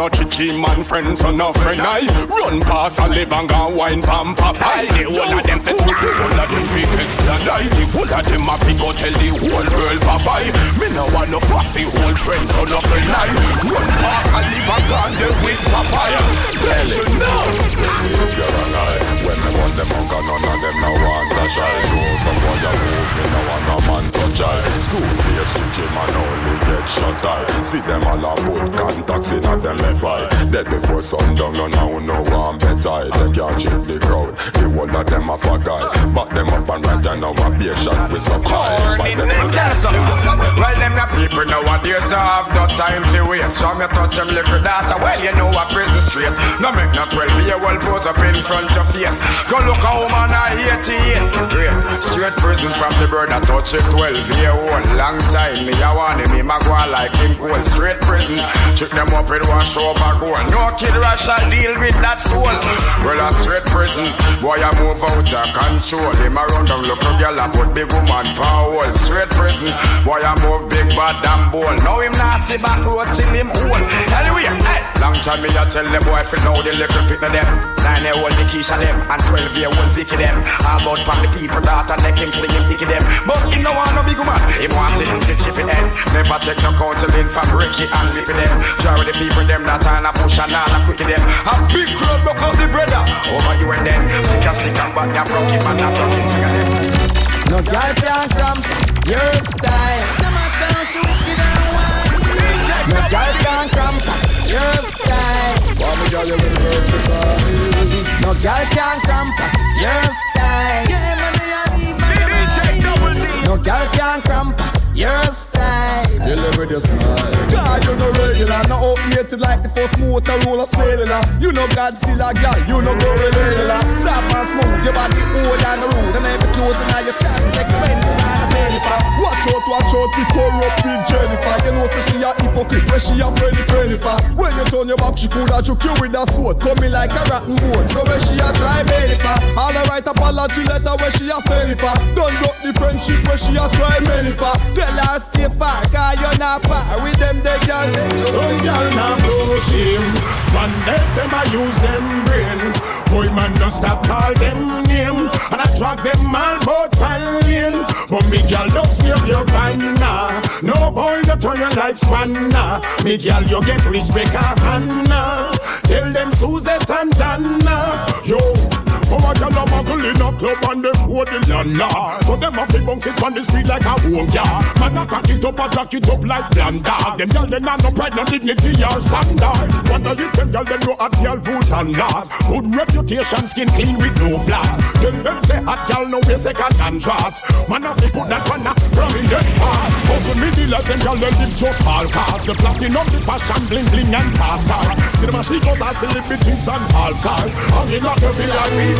no chichi man friends or no friend I. Run past and live and go wine pam pie. The whole of them fi the whole of them fi get die. The whole of them a fi go tell the whole world bye bye. Me no want no fussy old friends or no friend I. Run past and live and go there with papaya. They should know. When me want them hunger, none of them no want a child. So some boy a move, me no want no man to child. School with him and only get shot eye. See them all a put contacts in at them left eye. Dead before sundown, no now no one better. They can't cheat the crowd. The whole of them a fuck guy. Back them up and right and now a patient with some high. Fight them Well, them the people nowadays don't have no time to waste. Show me touch them little data. Well, you know what prison straight. No make no 12 year old pose up in front of face. Go look a woman at 88. Great. Straight prison from the bird touch it 12 year old. Long time. Me, I want him. Him a go like him cold. Straight prison. Check them up with show a goal. No kid rush I deal with that soul. Well, a straight prison. Boy, I move out of control. Him around them look a girl. I put big woman power. Straight prison. Boy, I move big bad damn ball. Now him nasty back road till him old. Anyway, hey. Long time me I tell the boy fi know the little pick of them. Nine year old Nikisha them and twelve year old Vicky them. All about pan the people that and neck him fling him dicky them. But him no want no big man. Him want sit in the chip in head. Never take no counseling from Ricky and Lippy them. Try with the people them that are a push and all a quicky them. A big crowd broke out the brother over you and them. Stick a stick and back ya broke him and that broke him finger them. No girl can cramp your style. Them a down she wicked and wine. No girl can cramp your style. Girl you versatile? No girl can cramp your style. Yeah, man, they are No girl can cramp your style. Deliver your smile. God, you no regular, no outdated like the first motor roller cellular. You know Godzilla, girl, you know go regular. Soft and smooth, your body old and rude, and every clothes in your closet expensive and a penny. Watch out, watch out, for corrupted Jennifer. You know, say she a hypocrite, where she a friendly friendly for. When you turn your back, she coulda choke you with a sword, coming like a rotten board. So where she a try belly for. All the right apology letter where she a send for. Don't drop the friendship where she a try many Tell her stay far, cause you're not par with them, they can Some girl now blow shame. One if them I use them brain. Boy man don't stop call them name. And I drag them all bout pallion But me girl just wave your banner. No boy that turn you like spanner. Me girl you get respect a Hannah Tell them Suzette and Dana. Yo Oh, a gyal a muggle in a club and them hold the land So them a fi bounce it on the street like a home yeah. Man a cock it up a jack it up like bland dog. Them gyal them not no pride, no dignity or standard. Wonder if them gyal them know hot gyal rules and laws. Good reputation, skin clean with no flaws. Tell them say hot gyal no way second and trust. Man a fi put that one from in the heart. Also me the let them gyal them give just all cars. The platinum, the fashion, bling bling and fast car. See them a see out all celebrities and all stars. Hanging like a villa She likes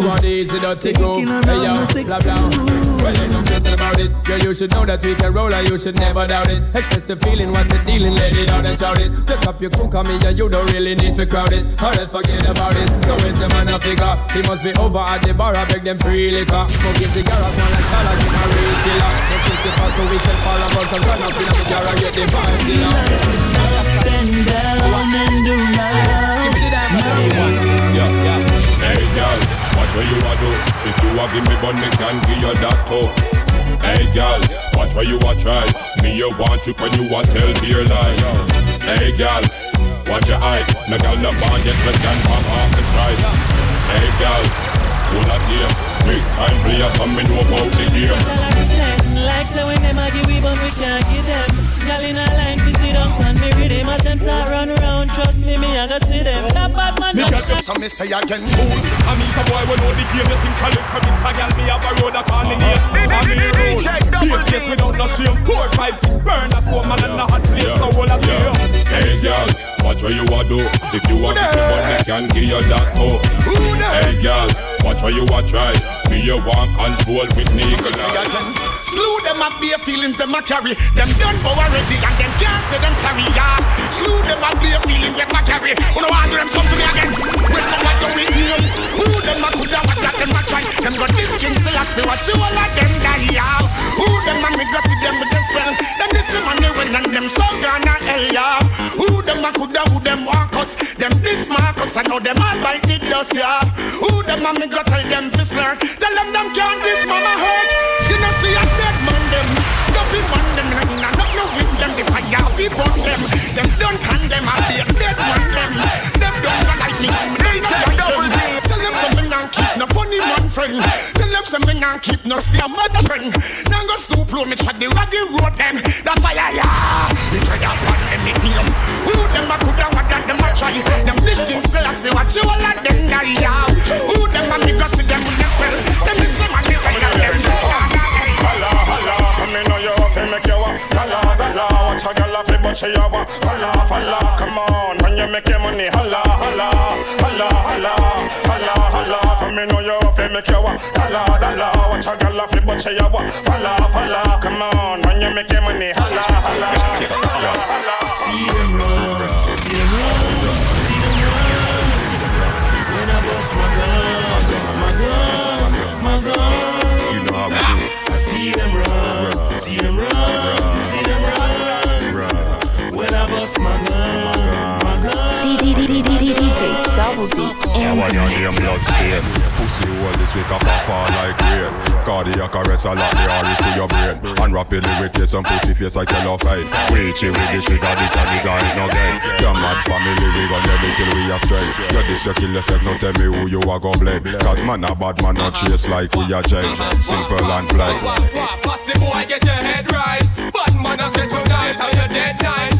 She want easy dirty go. Hey yo, the blah blah. Well, ain't no stressing about it. Girl, you should know that we can roll and you should never doubt it. Express the feeling, what the dealing, let it out and shout it. Just up your cook on me and you don't really need to crowd it. Or else forget about it. So it's the man a figure. He must be over at the bar, I beg them free liquor. Smoking cigarettes, one like color, give a real killer. Let's take the fast so we can fall about some run up in the jar and get the vibe killer. And down and around. Give watch what you a do. If you a give me bun, me can give you that too. Hey, girl, watch what you a try. Me you want you when you a tell dear lie. Hey, girl, watch your eye. No girl no bond yet, me can pop off the stride. Hey, girl, full of tear. Big time player, some me know about the game. Like so when them a give we but we can't give them Girl in a line to sit down and me rhythm As them start run around, trust me, me I go see them That bad man Me get them, so me say again Cool I mean some boy we know the game You think I look a bit a girl Me have a road a call me name And me rule Be a place without no shame Four, five, six Burn a smoke man and a hot place So all a Yeah. Hey girl, watch what you a do. If you want me one, me can give you that too. Hey girl, watch what you a try. Me you want control with again. Slew them up bare feelings them a carry. Them done for already and them can't say them sorry yeah. Slew them up bare feelings them a carry. No want them something again? Welcome what you with him Who them a coulda what that them a try? Them got this king still a see what you all of them die yeah. Who them a me go see them with them spell? Them this money when and them so gonna hell yeah. Who them a coulda who them want us? Them this Marcus I know them all bite it dust yeah. Who them a me go tell them fist flirt Tell them them can't this mama hurt. You know see a dead man them. Don't be man them and not no with them The fire we burn them. Them don't condemn a be a dead man them. Them don't like me. They not like them. Tell them some me not keep no funny man friend. Tell them some me not keep no fear mother friend. Now go stoop low me try the raggy road them. The fire yeah. Me try that one them me name Who them a coulda what that them a try? Them this king still a say what you all of them die yeah. Who them a me go see them with them spell. Them is some money right now them watch a girl off it, but she a walk. Holla, holla, come on, when you make your money. Holla, holla, holla, holla, holla, holla, come in on your up and make you walk. Holla, holla, watch a girl off it, but she a walk. Holla, holla, come on, when you make your money. Holla, holla, holla, holla. See them run, see them run, see them run. When I bust my gun, my gun, my gun. You know how we do. I see them run, see them run, see them run. When I bust my gun, my. DJ Double D Yeah, in when the you mix. blood stain Pussy hole this week up and fall like rain Cardiac arrest a lot the iris to your brain And rapidly with you some pussy face like yellow fine Reach it with the trigger this and the guy no gain Your mad family we gon' let it till we are straight You this you kill yourself now tell me who you are gon' blame Cause man a bad man not chase like we are change Simple and plain Fussy boy, get your head right. Bad man, I say tonight, are you dead night?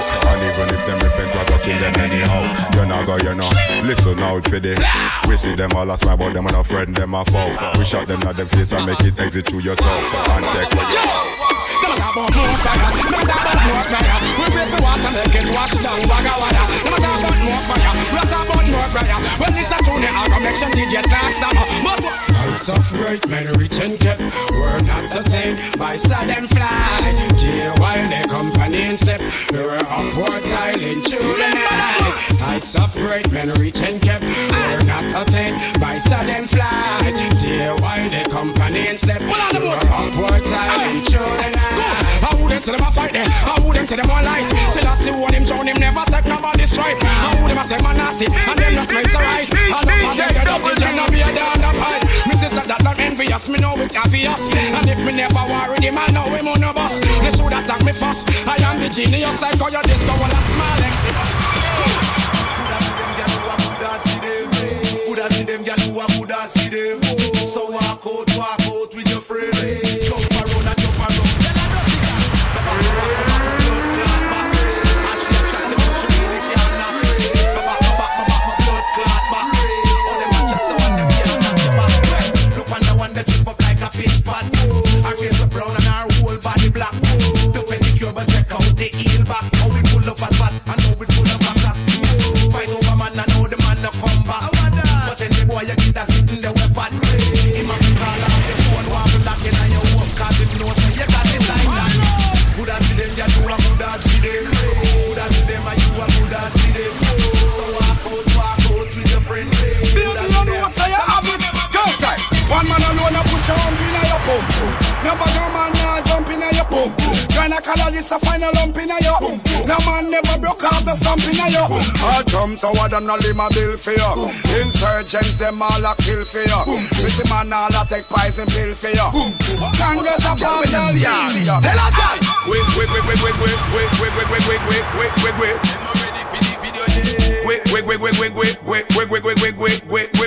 not go, you know. Listen out for the. We see them all as my but them and a friend, them a foe. We shot them at them face and make it exit through your toe. And take about more fire. Them talk about more fire. We pray for water, make it wash down Wagga Wagga. Them talk about more fire. We talk about more fire. When this a tune, I go make some DJ talk some. But Heights of great men rich and kept were not attained by sudden flight. J while the company and step, we were upward tiling through the night. Heights of great men rich and kept were not attained by sudden flight. J while the company and step, we were upward tiling through the night. I wouldn't say them a fight them, I wouldn't say them a light. Still I see what him show him never take nobody stripe. I would them a say man nasty, and them just make so right. And up and make a double gem, no be a down the pipe. Sister that not envious, me know it's obvious. And if me never worry him, I know him on a bus. Show that attack me first. I am the genius like how you disco on a small exodus. Them, coulda see them, gyal who a coulda see them. So walk out, walk out with your friend. Pull up a spot and how we pull up a clock. Fight over man, I know the man no come back. But then the boy you get a sitting there with fat. Him a call off the phone, wobble lock in on your home, cause him know say you got it like that. Coulda see them, ya do a coulda see them. Coulda see them, and you a coulda see them. So walk out, walk out with your friend. Coulda see them. Go time. One man alone a put your arm in your pump. Never pump. Tryna call this a final lump in your pump. No man never broke off the stump in your All drums so what them no lima bill for you. Insurgents them all a kill for you. Pretty man all a take poison pill for you. Congress a ball down Tell her girl. Wait, wait, wait, wait, wait, wait, wait, wait, wait, wait, wait, wait, wait, wait, wait. Them not ready for the video yet. Wait, wait, wait, wait, wait, wait, wait, wait, wait, wait, wait, wait, wait,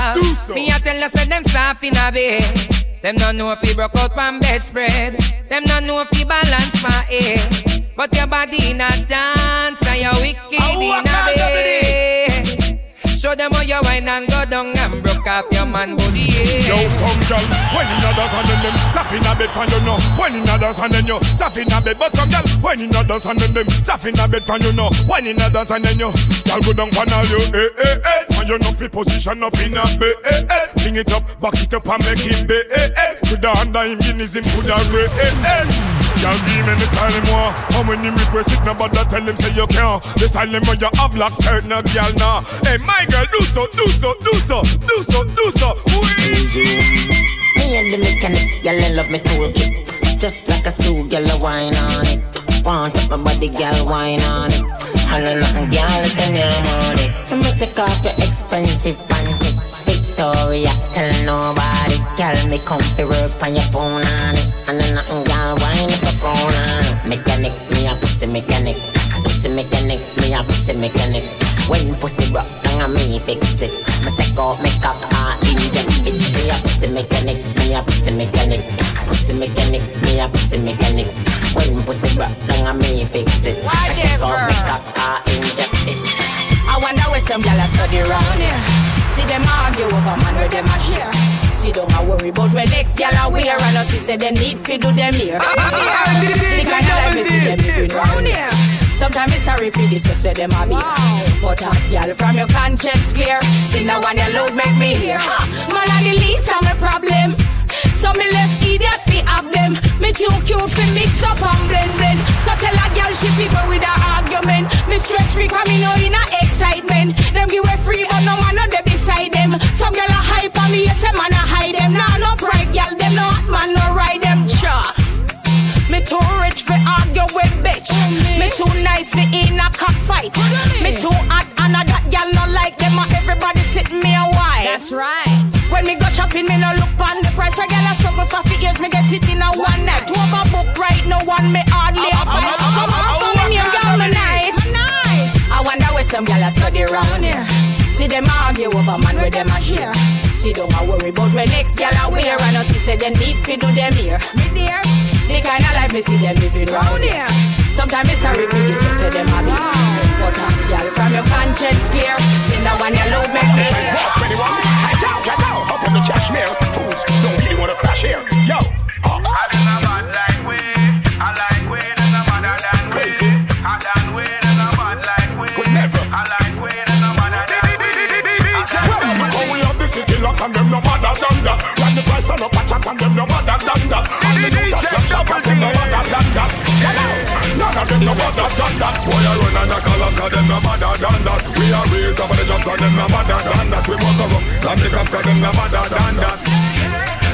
dancer. Me a tell her say them soft in a bed. Them no know if he broke out from bedspread. Them no know if he balance my head. But your body in a dance and you wicked in a bed. Show them how you wine and go down and broke off your man body. Yo, some girl, when in others and then them in a bed for you know When in others and then you in a bed. But some girl, when in others and then them in a bed for you know When in others and then you Girl go down all you Eh, eh, eh. And you know fi position up in a bed Eh, eh. Bring it up, back it up and make him bed Eh, eh. Coulda under him guineas him coulda re Eh, eh. Girl give me the style him want. How when him request it Nobody tell him say you can't. The style him when you have like certain girl now Hey my girl do so, do so, do so Do so, do so Wheezy Me and the mechanic, I love me toolkit. Just like a girl, I wine on it. Want up my body, girl, wine on it. Holla nothing, girl, if you on it. So me take off your expensive panty. Victoria, tell nobody. Girl, me come to work on your phone on it. And then nothing, girl, wine up up on it. Mechanic, me a pussy mechanic. Pussy mechanic, me a pussy mechanic. When pussy rock, down on me fix it. Me take off, make up, ah, inject it. Me a pussy mechanic, me a pussy mechanic. Pussy mechanic, me a pussy mechanic. When pussy rock, down on me fix it. Me take off, make up, ah, inject it. I wonder where some gyal a study round here. See them argue over man where them a share. She don't a worry about where next gyal a wear and us say they need fi do them here. The kind of life we see them living round here. Sometimes it's sorry for this where them a be. But uh, hot gyal from your conscience clear. See now when you load make me hear. Ha! Man a the least of my problem. So me left idiot fi have them. Me too cute fi mix up and blend blend. So tell a girl she fi go with her argument. Me stress free 'cause me know in a excitement. Them give away free but no man no dey beside them. Some girl a hype on me, yes a man a too rich fi argue with bitch. Me too nice fi in a cockfight. Me too hot and a that girl no like them. A everybody sit me a while. That's right. When me go shopping, me no look on the price. Where girl a struggle for fi years, me get it in a one night. Overbook right, no one me hardly advise. Come on, come on, you girl me nice. Nice. I wonder where some girl a study round here. See them argue over man where them a share. She don't a worry about where next girl a wear. And us she say they need fi do them here. Me dear. The kind of life me see them living round here. Sometimes it's sorry for the sex where them a be. But I'm girl from your conscience clear. Sing the one you love, make me hear. Pretty one, I down, I down, up in the Kashmir. Fools don't really wanna crash here. Yo, uh. Crazy. Never. And them no mother than that. The price, turn up a chat and them no mother than. And the DJ. Of them no better than that. Boy, I run and I call us, cause them no better than that. We are raised up on the jumps and them no than that. We must have up, cause them no than that.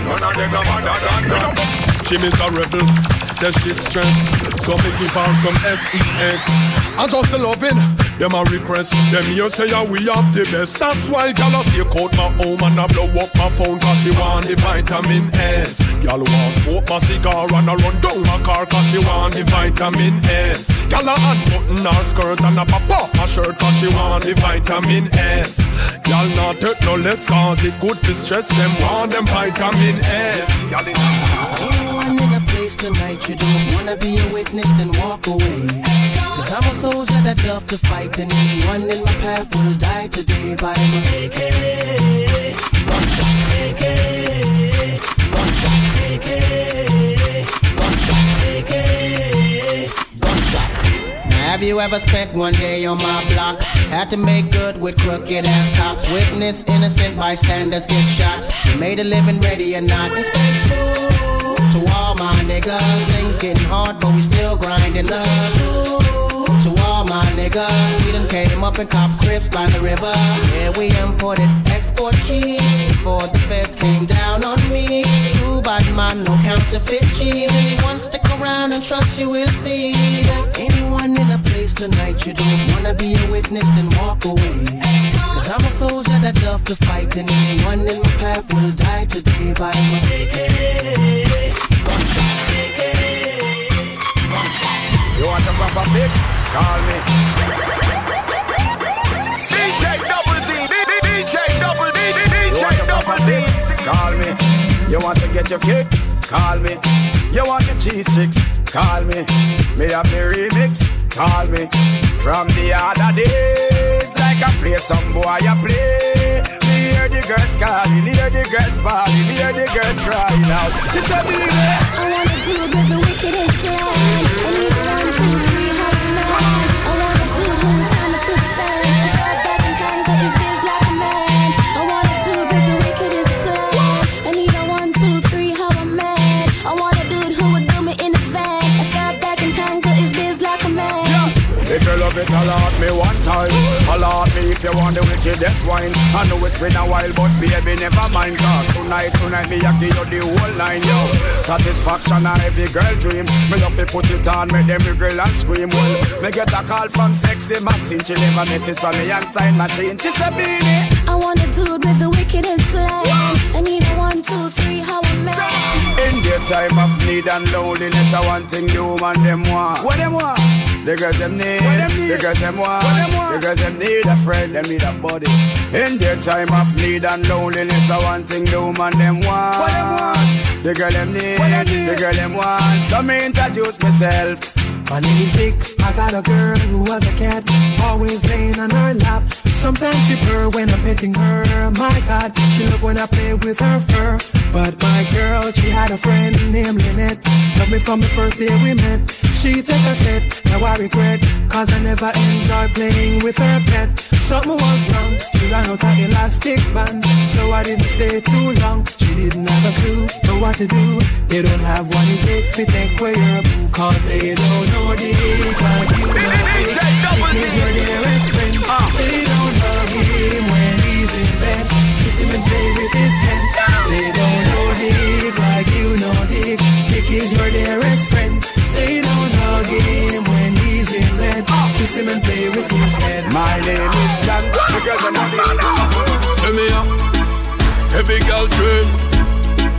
None of them no than that. She miserable, says she's stressed. So me give her some SEX. I just loving them a request. Them here say yeah, we have the best. That's why gal stay out my home and I blow up my phone cause she want the vitamin S. Gal want smoke my cigar and I run down my car cause she want the vitamin S. Gal a unbutton her skirt and a pop off my shirt cause she want the vitamin S. Gal not hurt no less cause it good to stress them want them vitamin S. Gal Anyone place tonight you don't wanna be a witness then walk away. Cause I'm a soldier that love to fight and anyone in my path will die today by my AK. Gunshot, AK. Gunshot, AK. Gunshot, AK. Gunshot. Have you ever spent one day on my block? Had to make good with crooked ass cops. Witness innocent bystanders get shot. Made a living ready or not. Stay true my niggas. Things getting hard, but we still grinding love. To all my niggas, we done came up in cop scripts by the river. Yeah, we imported export keys before the feds came down on me. True bad man, no counterfeit cheese. Anyone stick around and trust you will see anyone in a place tonight you don't wanna be a witness, then walk away. Cause I'm a soldier that love to fight, and anyone in my path will die today by my AK. Gunshot. You want a proper fix? Call me. You want to get your kicks? Call me. You want your cheese chicks? Call me. Me have the remix? Call me. From the other days, like I play some boy, I play. Me hear the girls calling, hear the girls bawling, hear the girls crying out. She said, "Baby, I wanna do the wicked If you love alert me one time. Alert me if you want the wickedest wine. I know it's been a while, but baby, never mind. Cause tonight, tonight, me, I give you the whole line, yo. Satisfaction, a every girl dream. Me love to put it on, make them wriggle and scream. Well, me get a call from sexy Maxine. She leave a message from me and sign machine. She said, Beenie. I wanna do it with the wicked and slide. I need a one, two, three, how I'm mad. In their time of need and loneliness, I want thing the woman them want. What them want? The girls them need. The girls them want. The girls them need a friend. Them need a body. In their time of need and loneliness, I want thing the woman them want. What them want? The girl them need. The girl them want. So me introduce myself. My name is Dick. I got a girl who was a cat, always laying on her lap. Sometimes she purr when I'm petting her. My God, she love when I play with her fur. But my girl, she had a friend named Lynette. Love me from the first day we met. She take a set, now I regret. Cause I never enjoy playing with her pet. Something was wrong, she ran out her elastic band. So I didn't stay too long. She didn't have a clue know what to do. They don't have what it takes to take away boo. Cause they don't know the like you know it. Because you're their best friend. They Kiss him and play with his pen. They don't know Dick like you know Dick. Dick is your dearest friend. They don't hug him when he's in bed. Kiss him and play with his head. My name is John. Because I'm not the Send me up, every girl train.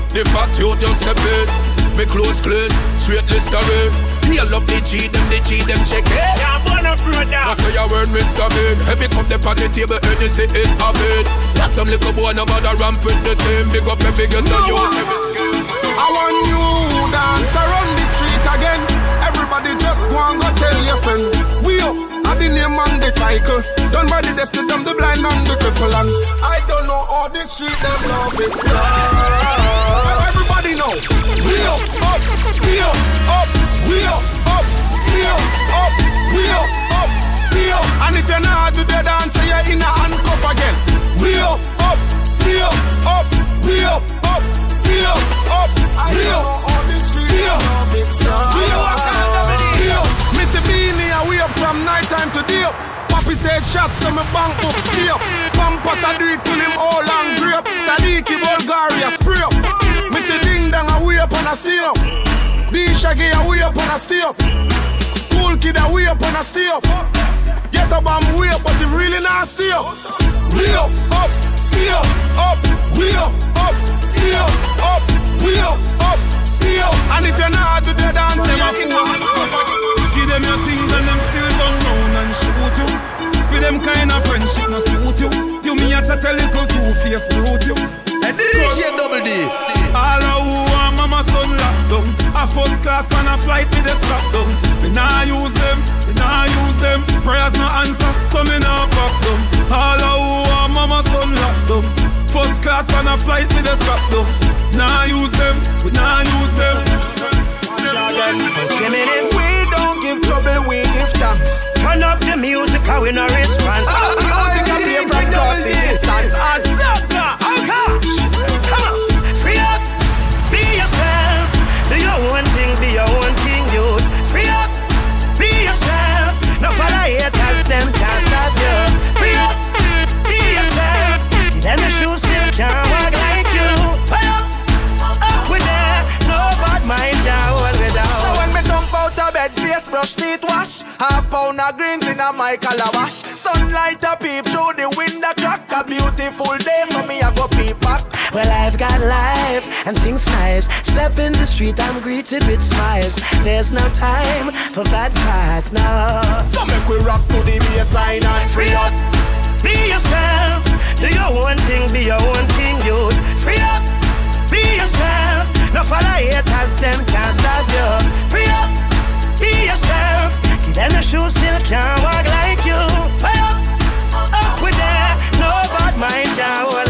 The fact you just step in, me clothes clean, straight Listerine. Heal up the cheat, them the cheat, them check it. Yeah, I'm born a brother. I say your word, Mr. Bean. Every cup they on the table, and you say it have it. Got some little boy, no bother ramp with the team. Big up every girl, tell you every skill. I want you dance around the street again. Everybody just go and go tell your friend. We up, I the name and the title. Done by the deaf to them, the blind and the cripple. And I don't know how the street them love it, so already know. Wheel up, feel up, wheel up, feel up, wheel up, feel. And if you're not to the dance, you're in a handcuff again. Wheel up, feel up, wheel up, feel up, wheel up, feel. Wheel up, feel. Missy Beenie, I wake from night time to deal. Poppy said shots, so me bank book steal. Pampas, I do it till him all and grip. Sadiki, Bulgaria, spray up. See ding dong way up and a stay up. D Shaggy way up and a stay up. Cool kid way up and a stay up. Get a bomb way up, but him really not stay up. Way up, up, stay up, up, way up, up, stay up, up, way up, up, stay up. And if you're not to the dance, them a fool. Give them your things and them still don't know and shoot you. With them kind of friendship no suit you. You me a chat a little two face flight with the strap down. Me nah use them, me nah use them. Prayers no answer, so me nah fuck them. All of who are mama son locked down. First class man a flight with the strap down. Nah use them, we nah use them. We don't give trouble, we give thanks. Turn up the music, how we no response. music a play from across the distance. As teeth wash Half pound of greens in a my calabash Sunlight a peep through the window crack A beautiful day, so me I go peep back Well, I've got life and things nice. Step in the street, I'm greeted with smiles. There's no time for bad parts, no. So make we rock to the baseline and free up Be yourself, do your own thing, be your own king, youth. Free up, be yourself. No follow haters, them can't stop you. Free up, be yourself. Them the shoes, still can't walk like you. Free up, up with that. No bad mind can't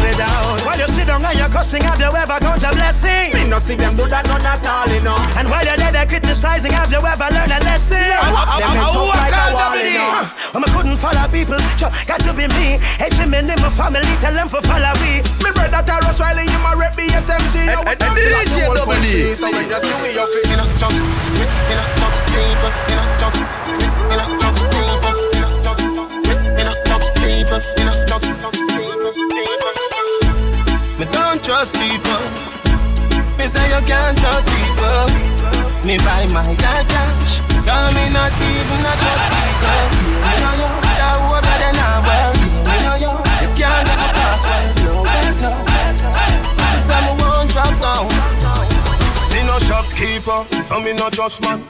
down and you're cussing, have you ever count a blessing? Me no see them do that, none at all, you know And while you're there, they're criticizing, have you ever learned a lesson? Them head tough like a wall, you know. When I couldn't follow people, sure, got to be me. Hey, Jimmy, in my family, tell them for follow me. Me brother Tarrus Riley, you my rep BSMG and don't the feel DJ Double D. So when you see me, you feel You know, just, you know, just people, you know, just, you know, just people, you know, just, you know, just people, you know, just, just people, people. Me don't trust people. Me say you can't trust people. Me buy my dad cash. Call me not even a trust people. Me know you, that would be the number. Me know you, you can't get my password. No, no, no. Me say me won't drop down. Me no shopkeeper, so me no just man.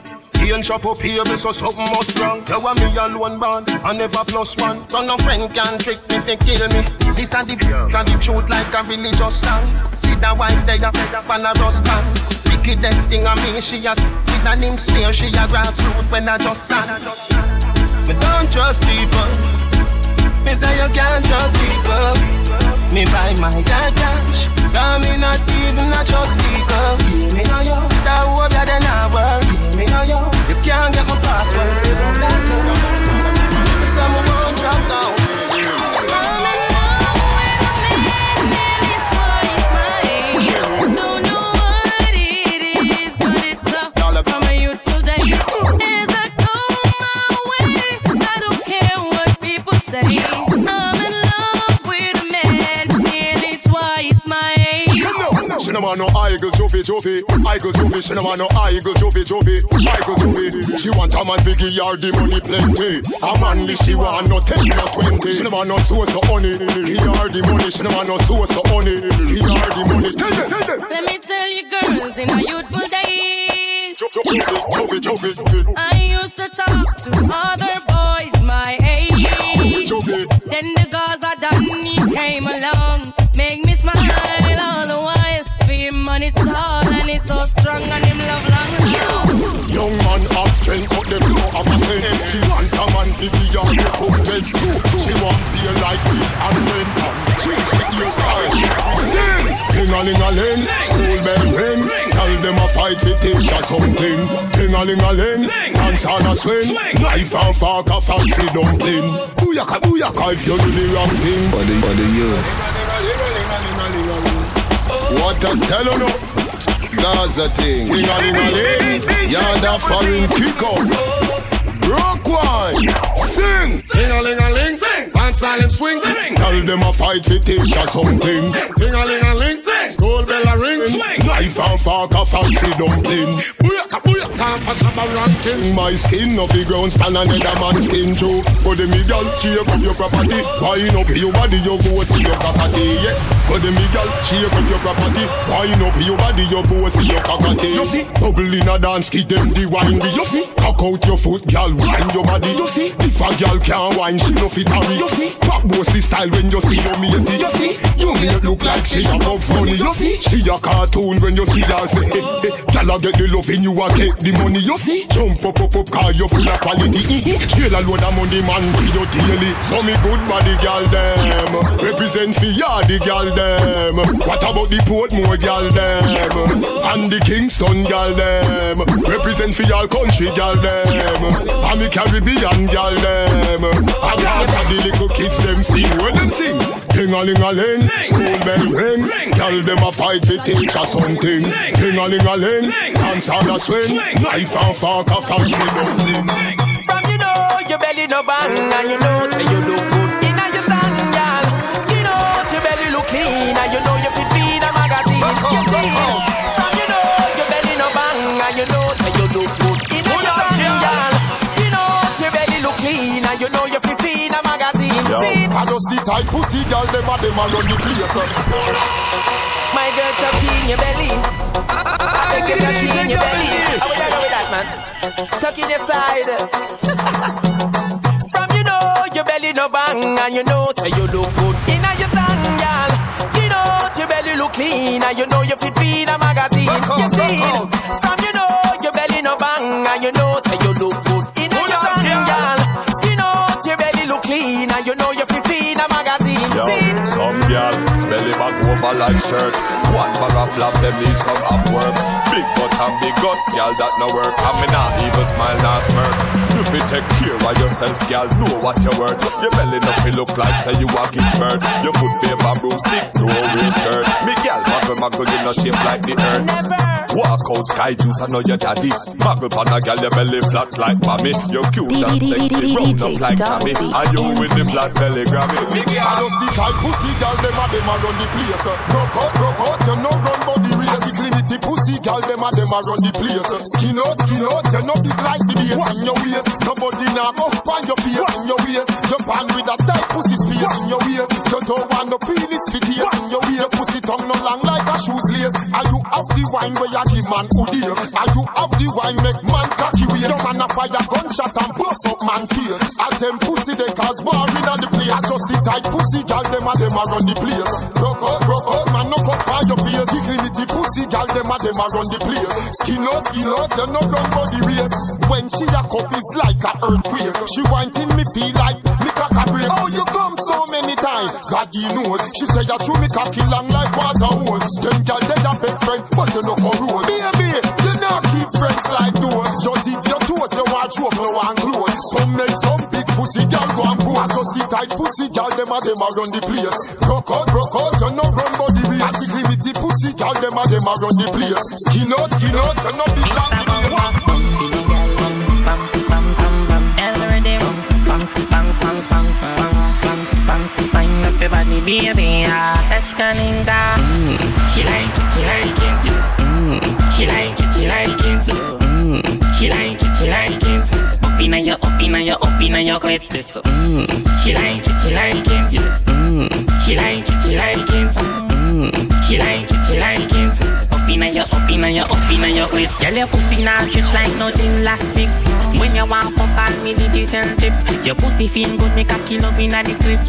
And shop up here, me so something must wrong. You want me alone band, I never plus one. So no friend can trick me, fi kill me. This and the and the truth like a religious song. See the wife there, on a rust band. Wickedest thing of me, she has with a name smear, she a grassroot when I just sang. Me don't trust people. Me say you can't trust people. Me buy my dad cash. Cause me not even a trust people. Yeah, me know you. That hope you then I work. Yeah, me know you. You can't get my password. You know that love. Me say me won't drop down. She no want no eagle jovi jovi, eagle jovi. She no want no eagle jovi jovi, eagle jovi. She want a man fi give her the money plenty. A man li she want no ten no twenty. She no want no source of honey, He her the money. She no want no source of honey, He her the money. Tell them, tell them. Let me tell you, girls, in our youthful days, I used to talk to other a man fi be her the footbeds too. She want feel like me and when Change the hairstyle Sing! Ding-a-ling-a-ling, school bell ring Tell them a fight fi teach her something. Ding-a-ling-a-ling, dance on a swing. Knife and fork a fat fi dumpling. Booyaka, booyaka if you do the wrong thing. Body, body, you. What I tell you no Gaza thing. Ding-a-ling-a-ling, yard a foreign kick one Sing, ding a ling a ling, sing, and silent swing. Tell them a fight to teach us something. Ding a ling a ling, school bell a ring. Knife and fork a fight for dumpling. Time for some ranking. My skin of the ground span another man's skin too. Go the me girl, shake up your property. Wine up your body, you go see your property. Yes, go the me girl, shake up your property. Wine up your body, you go see your cockatoo. You see, bubble in a dance, give them the wine. You see, cock out your foot, girl, wine your body. You see, if a girl can't wine, she no fit hurry. You see, pop bossy style when you see your matey. You see, you mate look like she a Bugs Bunny. You see, she a cartoon when you see her say, eh, hey, hey. Girl a get the love in you a take the money. You see, jump up up up car you full of quality. Trail a load of money man with your daily. So me good body girl them represent for ya the girl them. What about the Portmore girl them and the Kingston girl them represent for y'all country girl them and the Caribbean girl them. I got the little kids them sing when them sing. Ding a ling a ling, school bell ring. Girl them a fight to teach us something. Ding a ling a ling, dance on a swing. Knife and fork a fight for dumpling. From you know your belly no bang and you know say you look good inna your tongue, girl. Skin out your belly look clean and you know you fit feed a magazine. You see, I just the type pussy girl them a them a run the place. my girl tuck in your belly. I beg you tuck in your belly. How will you go with that, man? Tuck in your side. From you know your belly no bang and you know say you look good inna your tongue, girl. Skin out your belly look clean and you know you fit in a magazine. You see, belly back over like shirt. One bag of flap, them need some up work. Big butt and big gut, girl that no work. And me not even smile, not smirk. You fit take care of yourself, girl. Know what you're worth. Your belly no fi look like say you a give birth. Your foot favor broomstick, no real skirt. Me girl, muggle muggle, you no shape like the earth. Walk out sky juice, I know your daddy. Muggle pan a girl, your belly flat like mommy. You're cute and sexy, round up like Tammy. And you with the flat belly Grammy. Me I just the type pussy girl them a them a run the place. Rock out, rock out, you no run body race. Big limity pussy girl them a them a run the place. Skin out, skin out, you no big like the bass in your waist. Nobody now go find your face in your waist. Your pan with a tight pussy space in your waist. You don't want no peel its fit in your waist. Your pussy tongue no long like a shoes lace. Are you have the wine where you give man who dear? Are you have the wine make man cocky weird? Your man a fire gunshot and bust up man face. At them pussy they cause war in the place. Just the tight pussy girl them a them a run the place. Rock out, no come by your face. Big limity pussy girl them a them a run the place. Skin out, skin out, you no run body race. When she a cup is like a earthquake. She whining me feel like me cock a break. Oh you come so many times, God he knows. She say you true me cocky long like water hose. Them girl they a big friend, but you no come rose. Baby, you not keep friends like those. You did your toes, you watch up, no one close. Some make some big pussy girl go and pose. I just the tight pussy girl them a them a run the place. Rock out, rock out, you no run body race. I think limity pussy girl them a them a run the place. Skin out, skin out, you no big long the. Everybody baby, ah, Eshkaninda. Mm, she like it, she like it. Mm, she like it, she like it. Mm, she like it, she like it. Up inna your, up your, up inna your clit. Mm, she like it, she like it. Mm, she like it, she like it. Mm, she like it, she like it. Up up inna your, up inna your clit. Girl, your pussy now stretch like no elastic. When you want pump on me, the decent tip. Your pussy feel good, make a kill up inna the clip.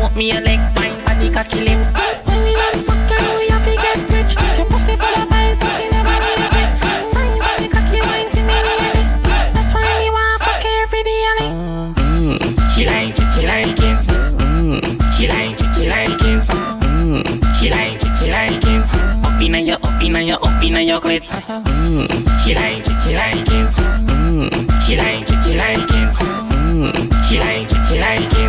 Walk me a leg, fine, body cocky lip. When we want fuck we have to get rich. Your pussy full of opina, yo opina, yo opina, yo clip. Mmm, chilanqui, chilanqui. Mmm, chilanqui, chilanqui. Mmm, chilanqui.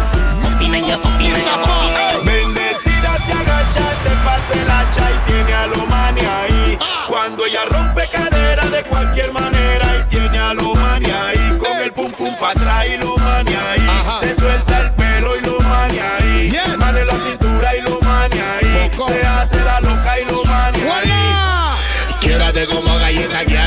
Opina, yo opina, yo. Bendecida se agacha, te pasa el hacha y tiene a lo mani ahí. Cuando ella rompe cadera de cualquier manera y tiene a lo mani ahí. Con el pum pum pa' atrás lo mani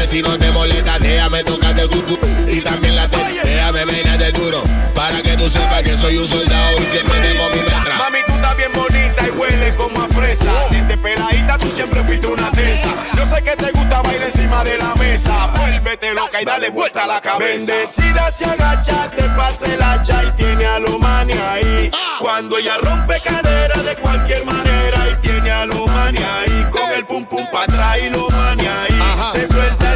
si no te molesta, déjame tocarte el cucu y también la te, déjame de duro para que tú sepas que soy un soldado y siempre tengo mi metra. Mami, tú estás bien bonita y hueles como a fresa. Desde peladita tú siempre fuiste una tesa. Yo sé que te gusta bailar encima de la mesa. Vuélvete loca y dale vuelta a la cabeza. Bendecida se agacha, te pase la hacha y tiene a lo mania ahí. Cuando ella rompe cadera de cualquier manera y tiene a lo mania ahí. Con el pum pum pa' atrás y lo mania ahí. Se suelta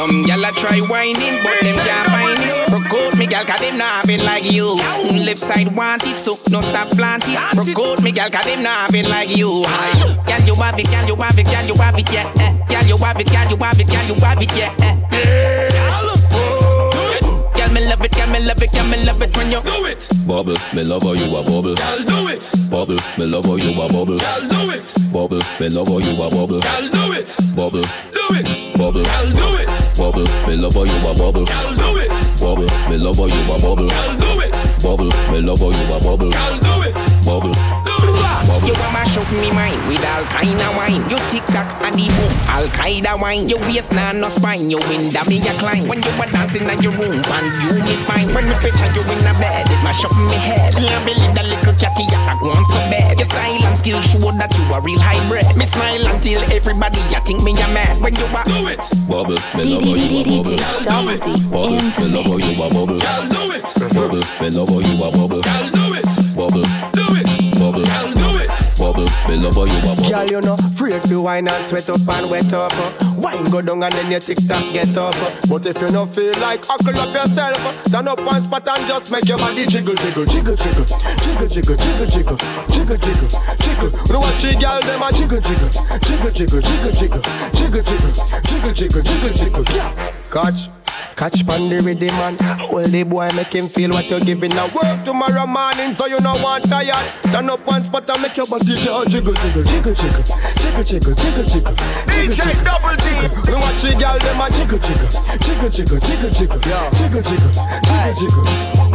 some gal a try whining, but them can't find it. Broke out me gal, cause them not have it like you. Mm, Left side want it, so no stop plant it. Broke out me gal, cause them not have it like you. Hi. Gal, you have it, gal, you have it, gal, you have it, yeah. eh. Gal, you have it, gal, you have it, gal, you have it, yeah. eh. Gal, me love it, gal, me love it, gal, me love it when you do it. Bubble, me love how you a bubble. Gal, do it. Bubble, me love how you a bubble. Gal, do it. Bubble, me love how you a bubble. Gal, do it. Bubble, Do it. bubble, Gal, do it. Bubble, me love how you a wobble. Gotta do it. Bubble, me love how you a wobble. Gotta do it. Bubble, me love how you a wobble. Gotta do it. Bubble. You want mash up me mind with all kind of wine. You tick tock and the boom, all kind of wine. You waist nah no spine, you window me a climb. When you were dancing in your room, and you me spine. When me picture you in a bed, it mash up me head. Can't believe that little catty I go on so bad. Your style and skill show that you a real hybrid. Me smile until everybody ya think me a mad. When you a do it, bubble, me love how you a bubble. Double D Bubble, me love how you a bubble. do it. Bubble, me love how you a bubble. do it. Bubble, Do it. bubble, do me love how you a bubble. Girl, you know, afraid to wine and sweat up and wet up. Wine go down and then your tick tock get up. But if you don't feel like huckle up yourself, stand up one spot and just make your body jiggle, jiggle, jiggle, jiggle, jiggle, jiggle, jiggle, jiggle, jiggle, jiggle, jiggle. You know what you girl them a jiggle, jiggle, jiggle, jiggle, jiggle, jiggle, jiggle, jiggle, jiggle, jiggle, jiggle, jiggle. Yeah, catch. Catch pan the rhythm man Hold the boy make him feel what you're giving Now work tomorrow morning so you know want tired Stand up one spot and make your body jiggle Jiggle, jiggle, jiggle, jiggle Jiggle, jiggle, jiggle, jiggle DJ Double D You watch the girl them a jiggle, jiggle Jiggle, jiggle, jiggle, jiggle Jiggle, jiggle, jiggle, jiggle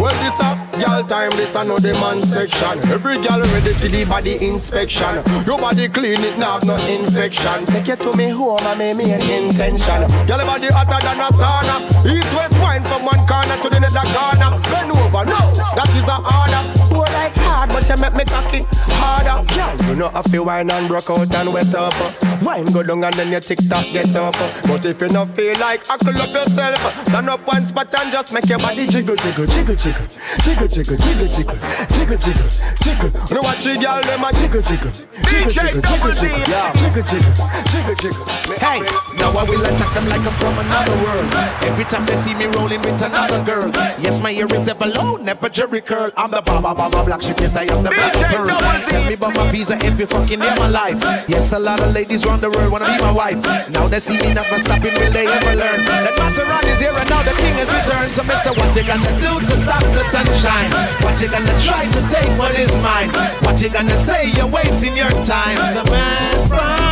Well this a girl time This a know the man section Every girl ready for the body inspection Your body clean it now have no infection Take you to me home and make me an intention Girl body hotter than a sauna East west wine from one corner to the other corner. Bend over, no, that is a order. Pour like hard, but you make me cocky harder. Girl, you know if you wine and broke out and wet up. Wine go down and then your tick tock get up. But if you not feel like huckle up yourself, stand up one spot and just make your body jiggle, jiggle, jiggle, jiggle, jiggle, jiggle, jiggle, jiggle, jiggle, jiggle, jiggle. You know what you girl them a jiggle, jiggle, jiggle, jiggle, jiggle, jiggle, jiggle, jiggle, jiggle, jiggle. Hey, now I will attack them like I'm from another world. Every time they see me rolling with another girl. Yes, my ear is ever low, never jerry curl. I'm the baba baba black sheep, yes, I am the black pearl. Tell me about my visa if you fucking in my life. Yes, a lot of ladies round the world wanna be my wife. Now they see me never stopping, will they ever learn? That Maserati is here and now the king has returned. So, Mister, what you gonna do to stop the sunshine? What you gonna try to take what is mine? What you gonna say? You're wasting your time. The man from Mars is here.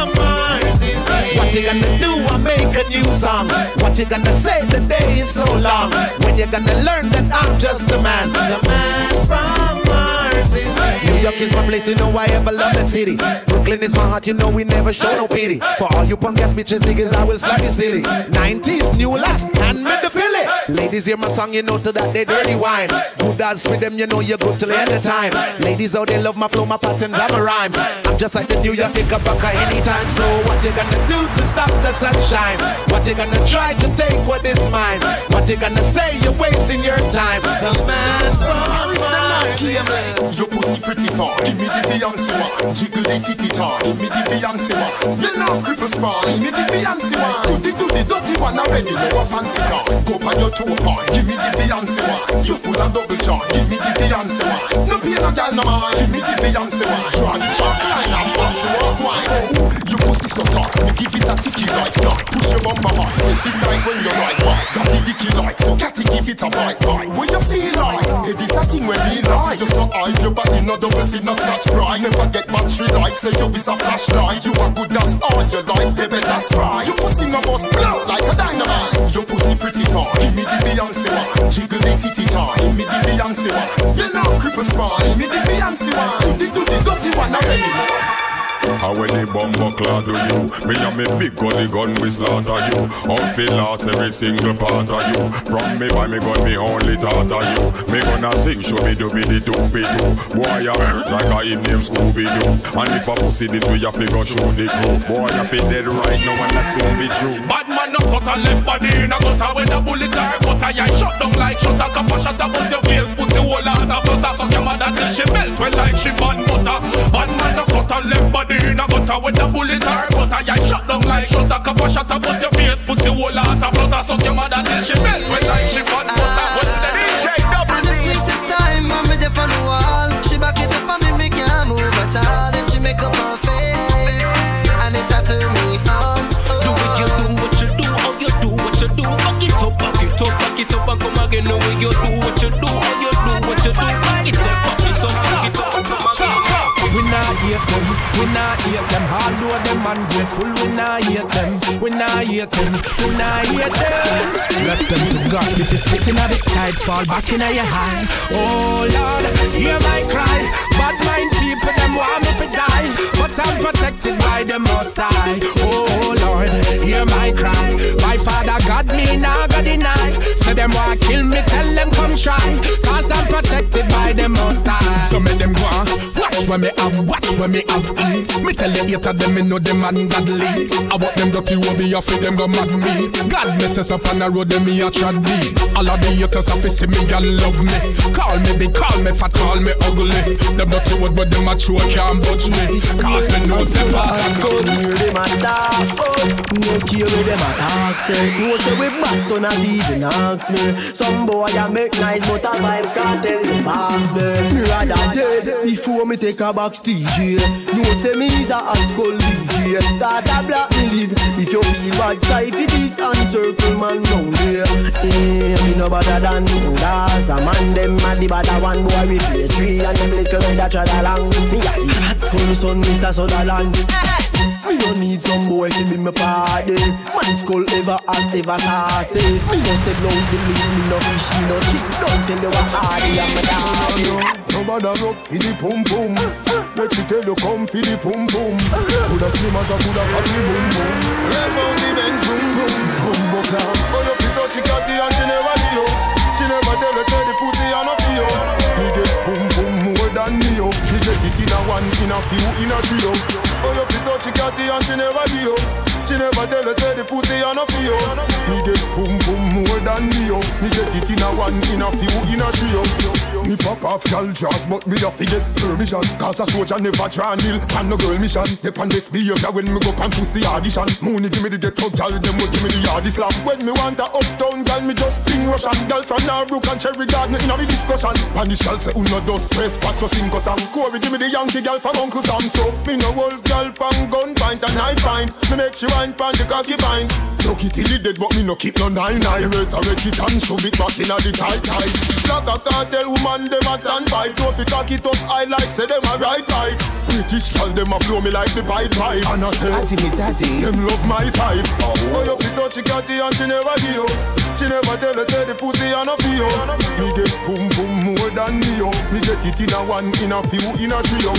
What you gonna do? I make a new song. What you gonna say? The day is so long. When you gonna learn that I'm just a man, the man from Mars is New York is my place, you know I ever love the city. Brooklyn is my heart, you know we never show no pity. For all you punk ass bitches, niggas, I will slap you silly. 90s, new lads, and made the Philly. Ladies hear my song, you know to that they dirty wine. Who dance with them, you know you're good till the end of time. Ladies out they love my flow, my patterns, I'm a rhyme. I'm just like the New York Knickerbocker anytime. So what you gonna do to stop the sunshine? What you gonna try to take what is mine? What you gonna say? You're wasting your time. The man from Mars. Your pussy pretty far, give me the Beyonce one. Jiggle the titty tar, give me the Beyonce one. You know cripple spar, give me the Beyonce one. Do the do the dirty one already, no a fancy car. Go by your toe part, give me the Beyonce one. You full and double charge, give me the Beyonce one. No pay no gal no mind, give me the Beyonce one. Try the chalk line and bust the walk wine. Pussy so tight, give it a ticky like that. Push your bumper hard, set it like when you're right. Got the dicky like, so catty give it a bite bite. What you feel like? Hey, this a thing when me lie. You so high, your body no double fit, no scratch bright. Never get battery life, say you is a flashlight. You are good, that's all your life, baby, that's right. Your pussy no bust blow like a dynamite. Your pussy pretty far, give me the Beyonce one. Jiggle the titty tar, give me the Beyonce one. You know cripple spine, give me the Beyonce one. Do the do the dirty one already. And when the bumper clad do you? Me and me big gully gun we slaughter you. Outfit lost every single part of you. From me by me gun me only thought of you. Me gonna sing show me do be the doopy doo Boy I hurt like a him name Scooby Doo And if a pussy this way you figure show the crew. Boy I feel dead right now and that soon be true. Bad man no cut a left body in a gutter. When the bullet are a yeah shut down like shut a cup a shot a bust your face Pussy whole heart a flutter Suck your mother till she melt well like she bun butter. Bad man no cut a left body in a gutter When the bullet cut a yeah shut down like shut a cup a shot a bust your face Pussy whole heart a flutter. Suck your mother till she melt well like she bun butter. When the DJ double And the sweetest time, I'm me deaf on the wall. Hate them, we not hate them. Of them ungrateful, we not hate them. We not hate them, we not hate them. Left them to God. If you're spitting at the sky, fall back in your eye. Oh Lord, hear my cry. Bad mind people, them want me to die. But I'm protected by the Most High. Oh Lord, hear my cry. My Father God, me now God deny. Say them want kill me, tell them come try. Cause I'm protected by the Most High. So make them go. Watch when me have, watch when me have. Mm. Me tell you hater them, me know them ungodly. I want them dirty will be off them go mad me. God messes up on the road, them me a trad me. All of the haters have to see me and love me. Call me big, call me fat, call me ugly. Them dirty word, but them a true can't budge me. Cause me know say fast Go near them and talk. No care where them a talk say No say we bad so not even ask me Some boy a make nice but a vibes can't tell the boss me Me rather dead before me take a box DJ No say me is a hot skull DJ Cause a black me live If you feel bad try fi this and circle man down there. Eh, me no better than That's a man them a the better one boy we play three And them little red a trot along Me a hot skull son Mr. Sutherland me no need some boy to be my party Man skull ever hot, ever saucy Me no say loud the lead, me no fish, me no cheat Don't tell you what hardy I'm a daddy Nobody rock for the pum pum. Let me tell you, come for the pum pum. Coulda slim as a coulda fatty boom boom. Rev on the Benz boom boom. Bumbo car. Oh, you fit touch the catty and she never do you. She never tell you say the pussy and a it in a one, in a few, in a trio. Oh, you fit touch the catty and she never you. She never tell you say the pussy and a feel. Me get pum pum more than me yo. Me get it in a one, in a few, in a trio. Me pop off gal jaws, but me a get permission. Cause a soldier never try nil on no girl mission. Dep on this behavior when me go pan pussy audition. Mooney give me the ghetto gal, them would give me the yard slam. When me want a uptown gal, me just sing Russian. Gal from Norbrook and Cherry Garden inna the discussion. Spanish gal say uno dos tres cuatro cinco song. Corey give me the Yankee gal from Uncle Sam. So me no wolf gal pan gun and knife pint. Me make she wine pan the cocky pint. Look it till it dead, but me no keep no nine a red it and shove it back inna the tight tight. Like a cartel woman man them a stand by. Don't be cock it up, I like say them a right right. British girl them a blow me like the pipe pipe. And I say, Daddy me daddy. them love my type. Oh, you fit touch your catty and she never give. She never tell her say the pussy and a feel. Me get boom boom more than me yo. Me get it in a one, in a few, in a trio.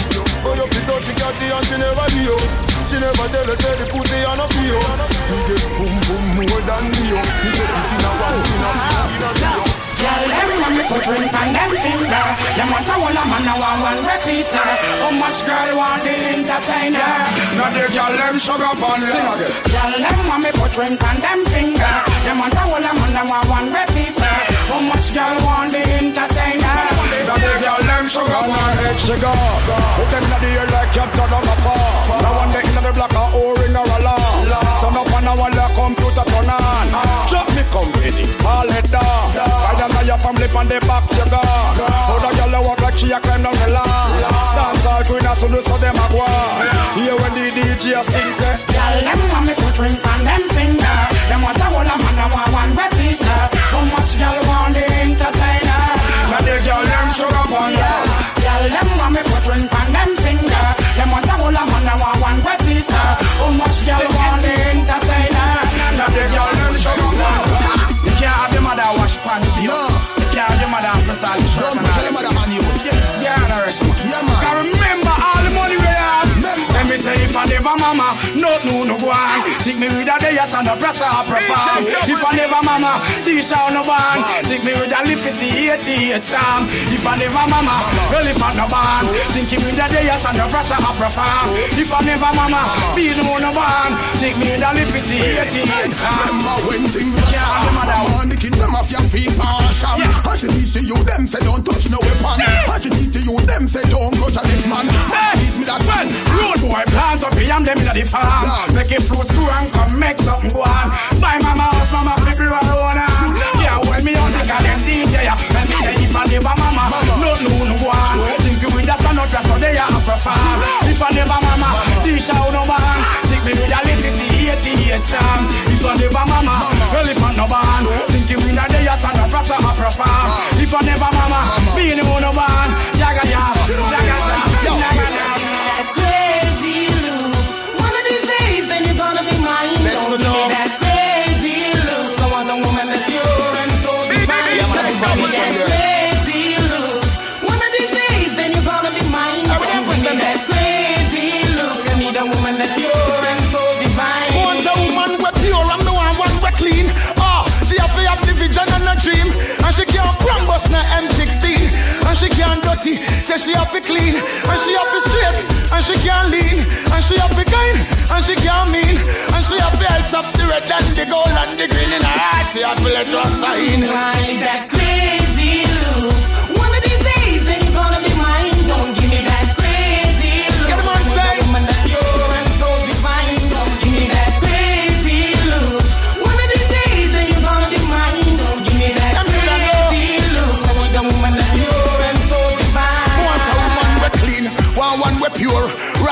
Oh, you fit touch your catty and she never give. She never tell her say the pussy and a feel. Me get boom boom more than me. Me get it in a one, in a in a. Girl, them want me put ring on them finger. Them want a whole a man, a one one repeat uh. How much girl want the entertainer? Now the girl them sugar on you. Girl, them want me put ring on them finger. Them want a whole a man, a one one repeat How much girl want the entertainer? Now the girl them sugar on her head sugar. Put them in the air like captain of a far. Now one day in the black or or in a alarm. Son up on a wall the computer turn on. Drop me company, call it down. Spider man your family on the box you got. How the girl walk like she a climb down the lawn. Dance all queen as soon as them a go. Here when the DJ a sing say. Girl, them want me put ring on them finger. Uh. Them want a whole a man, a one one repeat uh. How much girl want the entertainer? Now the girl them sugar on you. Girl, them want me put ring on them finger. Uh. Them want a whole a man, a one one repeat How much girl want the entertainer? Now the girl them sugar on wash pants for you. You can't your mother press all the. Don't put your mother on you. Yeah, no rest. Yeah, man. Me say if I never mama, no no no go Take me with a day yes and a press up perform. If I never mama, this shall no ban. Take me with a lift see 88 storm. If I never mama, well if I no ban. Think me with a day yes and a press up perform. If I never mama, be no no ban. Take me with a lift see 88 storm. Remember when things are sharp On the kids them off your feet partial And she teach to you them say don't touch no weapon And she teach to you them say don't touch a next man Teach me that Well, road boy plant up and them in the farm. Make it fruits grow and come make something go on. Buy mama house, mama flip it around. Yeah, hold me on the goddamn DJ. Let me say if I never mama, no no no go on. Think you with sun out so they are perform. If I never mama, out no man. Think me with a little see 88 stamp. If I never mama, well if I no ban. Think you with a day a sun out so I perform. If I never mama, be no no ban. Yaga yaga, yaga yaga, dirty, say she have to clean And she have to straight, and she can't lean And she have to kind, and she can't mean And she have to health up the red and the gold and the green In her heart, she have to let us sign Like that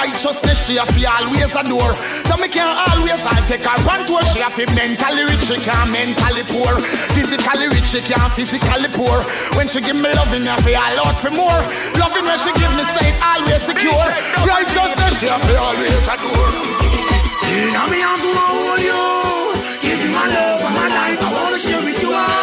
Righteousness she have to always adore So me can't always I'll take her one tour She have to mentally rich, she can't mentally poor. Physically rich, she can't physically poor. When she give me loving, I feel a lot for more. Loving when she give me say it always secure. Righteousness she have to always adore Inna me arms wanna hold you. Give you my love my life. I wanna share with you all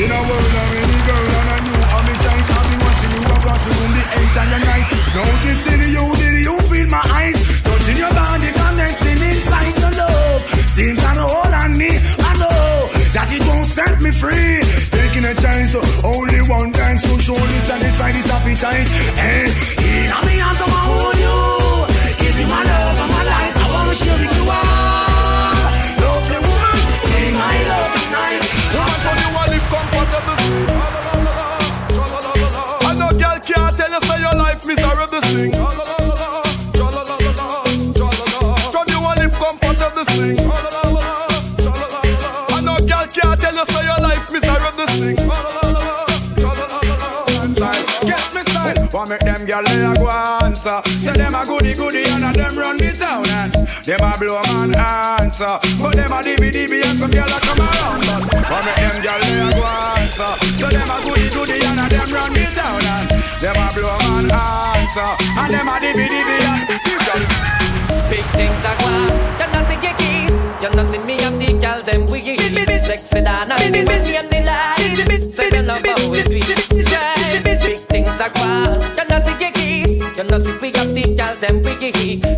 In a world of any girl and a me choice I've been watching you? The room the entire night. Noticing you, did you feel my eyes? Touching your body, connecting inside your love. Seems an hold on me, I know That it won't set me free. Taking a chance, so only one dance to surely satisfy this appetite. Hey, comfortable sing. I know girl can't tell you say your life miserable sing. Get me style, want make them gyal they a go answer. Say them a goody goody and a them run the town and them a blow man answer. But them a dibby dibby and some gyal a come around. Come make them gyal they a go answer. So them a goody goody and a them run the town and them a blow man answer. And them a dibby dibby and Big things are gone, you see you keys You know see me and the girl them we Sexy and the money and the light Say love how we do it Big things are gone, you know see you keys You know see we have the girl them we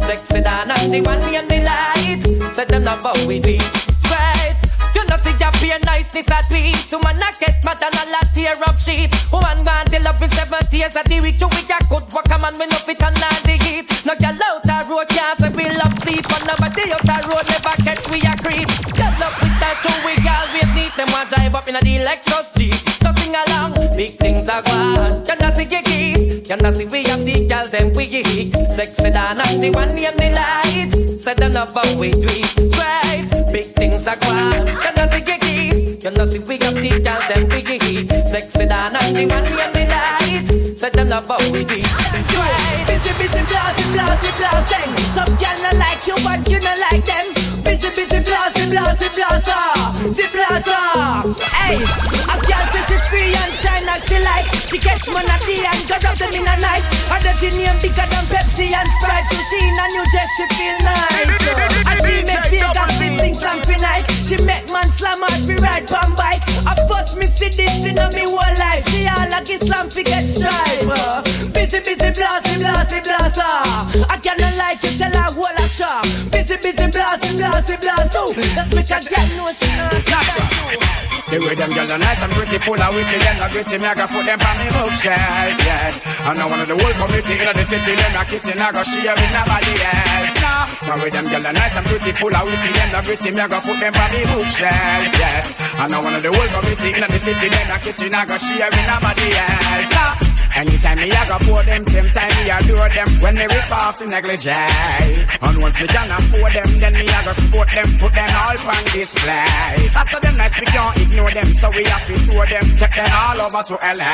Sexy down and the money and the light Say them love how we do it Right you know see your pure niceness at peace. Woman a get mad and a lot tear up sheet Woman want the love in seven tears of the week. You week a good work a man we know fit and all the heat. No girl out the road can't say we love sleep. And nobody out the road in a the Lexus Jeep. So sing along, big things are gone You know see your keys You see we have the girl them we Sexy down and the one name the light. Say them love how we it. Right, big things are gone You know see your keys You see we have the girl them we Sexy down and the one name the light. Say them love how we do Right. Busy, busy, blasty, blasty, blasting. Some girl not like you, but you not like them. Busy, busy, blasty, blasty, blasta, si blasta. Hey, a girl say she free and shine as she like. She catch man at the end, go rub them in a night. Her dirty name bigger than Pepsi and Sprite. So she in a new dress, she feel nice. Uh, and she make Vegas sing song for night. She make man slam hard fi ride pan bike. At first me see this in a me whole life. She all like Islam fi get stripe. Uh, busy, busy, blasty, blasty, blasta. I a shop. Busy, busy, blasty, blasty, blasta. That's oh. make a know she not. The way them girls are nice and pretty, full of witty, them not gritty, me I go put them on me bookshelf, yes. And now one of the whole community in the city, them not kitchen, I go share with nobody else. Nah, the way them girls are nice and pretty, full of witty, them not gritty, me I go put them on me bookshelf, yes. And now one of the whole community in the city, them not kitchen, I go share with nobody else. Nah. Anytime me I go pour them, same time me adore them. When me rip off the negligee And once me can afford them, then me I go support them Put them all on display. After them nice, we can't ignore them So we have to tour them, take them all over to LA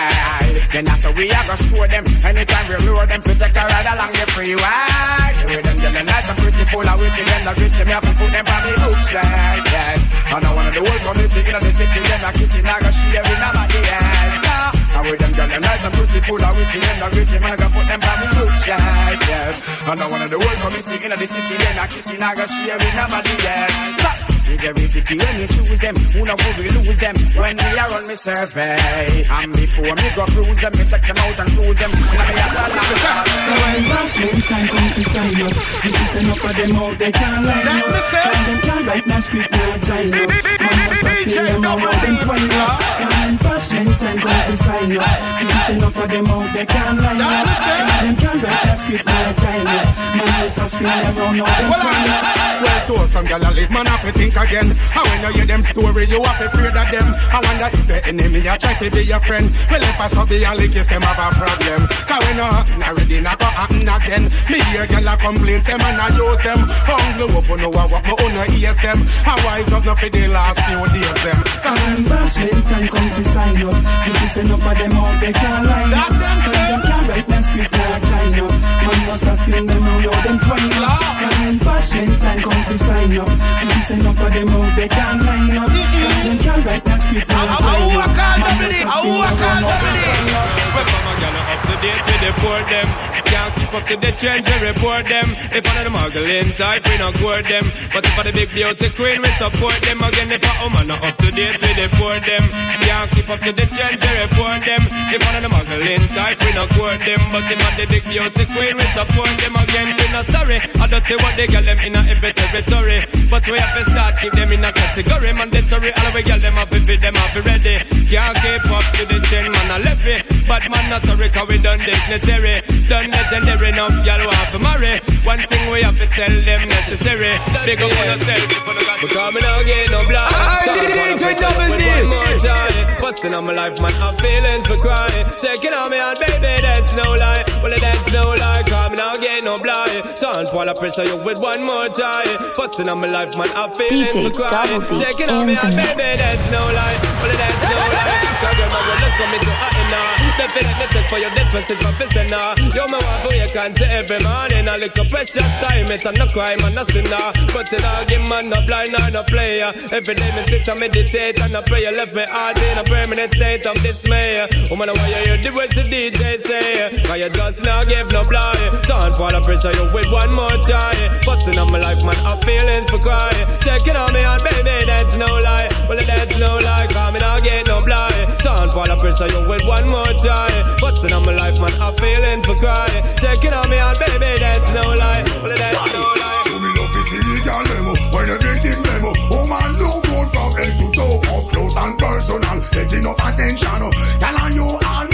Then after we I go score them Anytime we lure them, to take a ride along the freeway. The way them get them nice and pretty, full of witty Them not gritty, me have to put them on the bookshelf, yes And I of the whole community in the city Them not kitchen, I go share with nobody else nah. And with them girl, them nice and pretty, full of witty Them not gritty, man, I go put them on the bookshelf, yes And I of the whole community in the city Them not kitchen, I go share with nobody else Stop. We very picky when you choose them. Who know who we lose them when we are on me survey. And before me go cruise them, me take them out and cruise them. And me a tell them. So when wrestling time come to sign up, this is enough of them out they can't line up. And them can't write no script no giant up. Man must have feel them out of up. And when wrestling time come to sign up, this is enough of them out they can't line up. And them can't write no script no giant up. Man must have feel them out them twine up. Well, told some gyal a live, man have to think again. And when you hear them story, you have to afraid of them. I wonder if the enemy a try to be your friend. Well, if I saw be a lick, them have a problem. Cause when you happen already, not go happen again. Me hear gyal a complain, them and I use them. Hungry up, oh, no I walk, no no ears them. I wise up, no for the last few days them. And when wrestling time come to sign up, this is enough of them out they can't line up. And them can't write no script giant up. Man must have spin them out of them twine up. And when wrestling time come to sign up, this is enough of them out they can't line up. And them can't write no script no giant up. Man must have spin them out of them twine up. Mama gal are up to date, we deport them. Can't keep up to the trends, we report them. If one of them muggling type, we not court them. But if for the big beauty queen, we support them. Again, if a woman not up to date, we deport them. Can't keep up to the trends, we report them. If one of them muggling type, we not court them. But if for the big beauty queen, we support them. Again, we not sorry. I don't see what they get them in a every territory. But we have to start keep them in a category. Mandatory, all we get them up if them up ready. Can't keep up to the chain, man, I left it. But man, not sorry, cause we done dignitary. Done legendary enough, y'all want to marry. One thing we have to tell them necessary. Big up on yourself. Because me not get no blood. I DJ Double D. One more time. Busting on my life, man, I'm feeling for crying. Taking on me out, baby, that's no lie. Well, that's no lie, cause me not get no blind. Sound while I pressure you with one more time. Busting on my life, man, I'm feeling DJ for crying. Taking on me baby, that's no lie. Well, that's no lie. Cause girl, my girl, let's come into hot now. Definitely take for your dispensing professional. You me want for you can say every morning. A precious time, it's a no crime and no sinner. But you know, give man no blind or no player. Every day me sit and meditate and I pray. You left me heart in a permanent state of dismay. Woman, why you hear the words the DJ say? Cause you just now give no play. Don't fall the pressure you with one more try. Busting on my life, man, I'm feeling for cry. Checking on me on baby, that's no lie. Well, that's no lie, cause me not get no blind. Don't fall the pressure you with one more try. Busting on my life, man, I'm feeling for cry. Checking on me on baby, that's no lie. Well, that's no lie. Show me love is illegal demo When everything demo Oh man, no good from head to toe Up close and personal Get enough attention oh. Tell on you all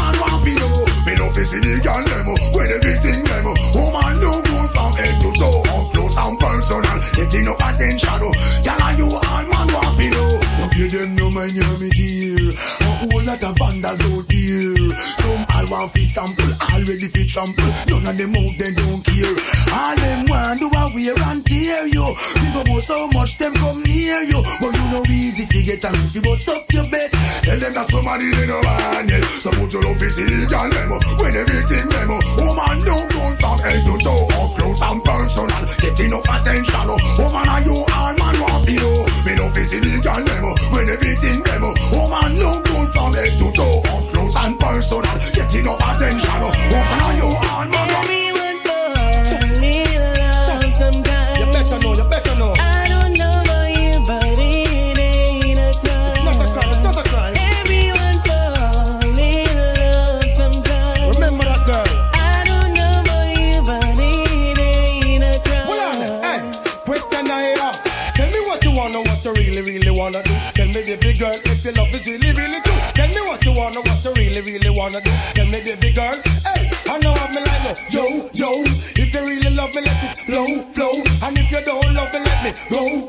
Me love is illegal demo When everything demo Oh man, no good from head to toe. Up close and personal Get enough attention Tell on you all man? Want know? No give them no man hear me dear A whole lot of vandals out Some all want fi sample Already fi trample. None of them out they don't care. All them want do a wear and tear you Think about so much them come near you But you know easy fi get and fi bust up your bed. Tell them that somebody they no want it So put your love is illegal demo When everything demo Woman don't go from head to toe Up close and personal. Get enough attention oh. Woman are you all man want fi know? Me love is illegal demo When everything demo Woman don't go from head to toe Up close and personal Get enough attention oh Woman are you all man want You better know, you better know. I don't know about you, but it ain't a crime. It's not a crime, it's not a crime. Everyone fall in love sometimes. Remember that girl. I don't know about you, but it ain't a crime. Hold on, hey, question I ask. Tell me what you wanna, what you really, really wanna do. Tell me, baby girl, if your love is really, really wanna do. Tell me, baby girl, hey, I know I'm like, no, yo, yo. If you really love me, let it flow, flow. And if you don't love me, let me go,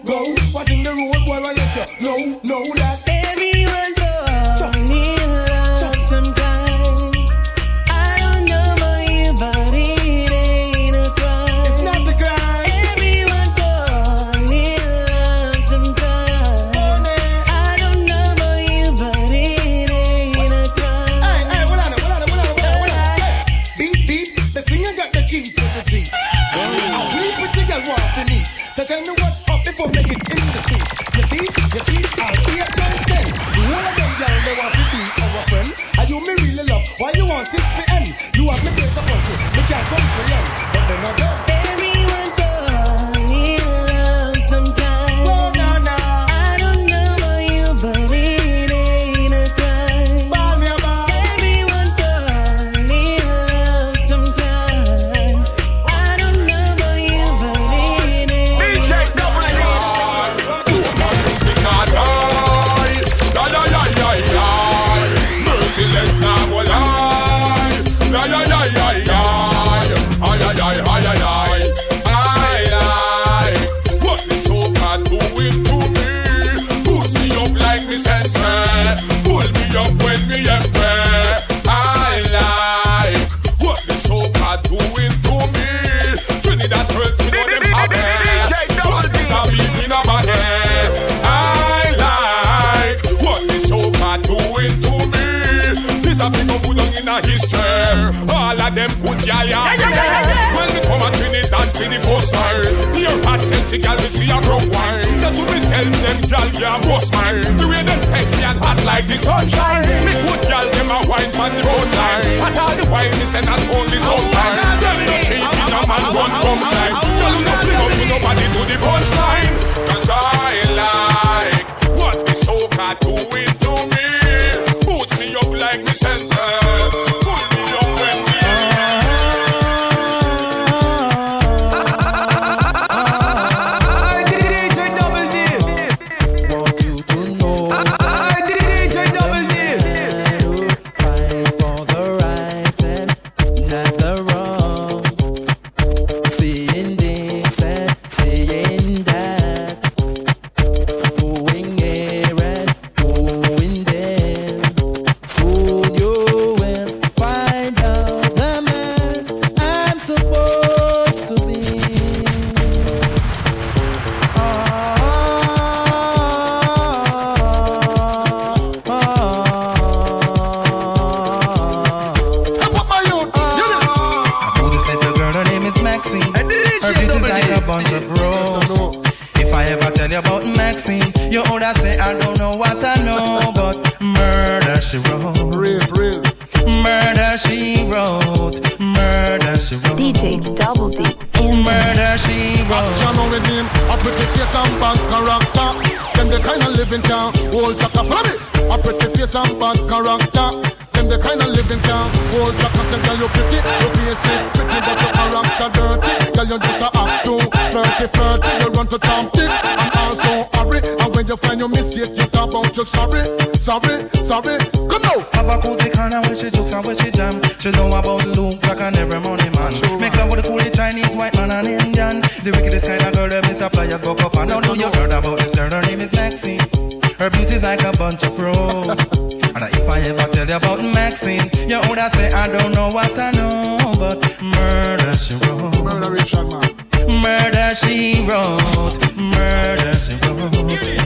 about Maxine, you would say I don't know what I know, but murder she wrote. Murder Richard man. Murder she wrote. Murder she wrote.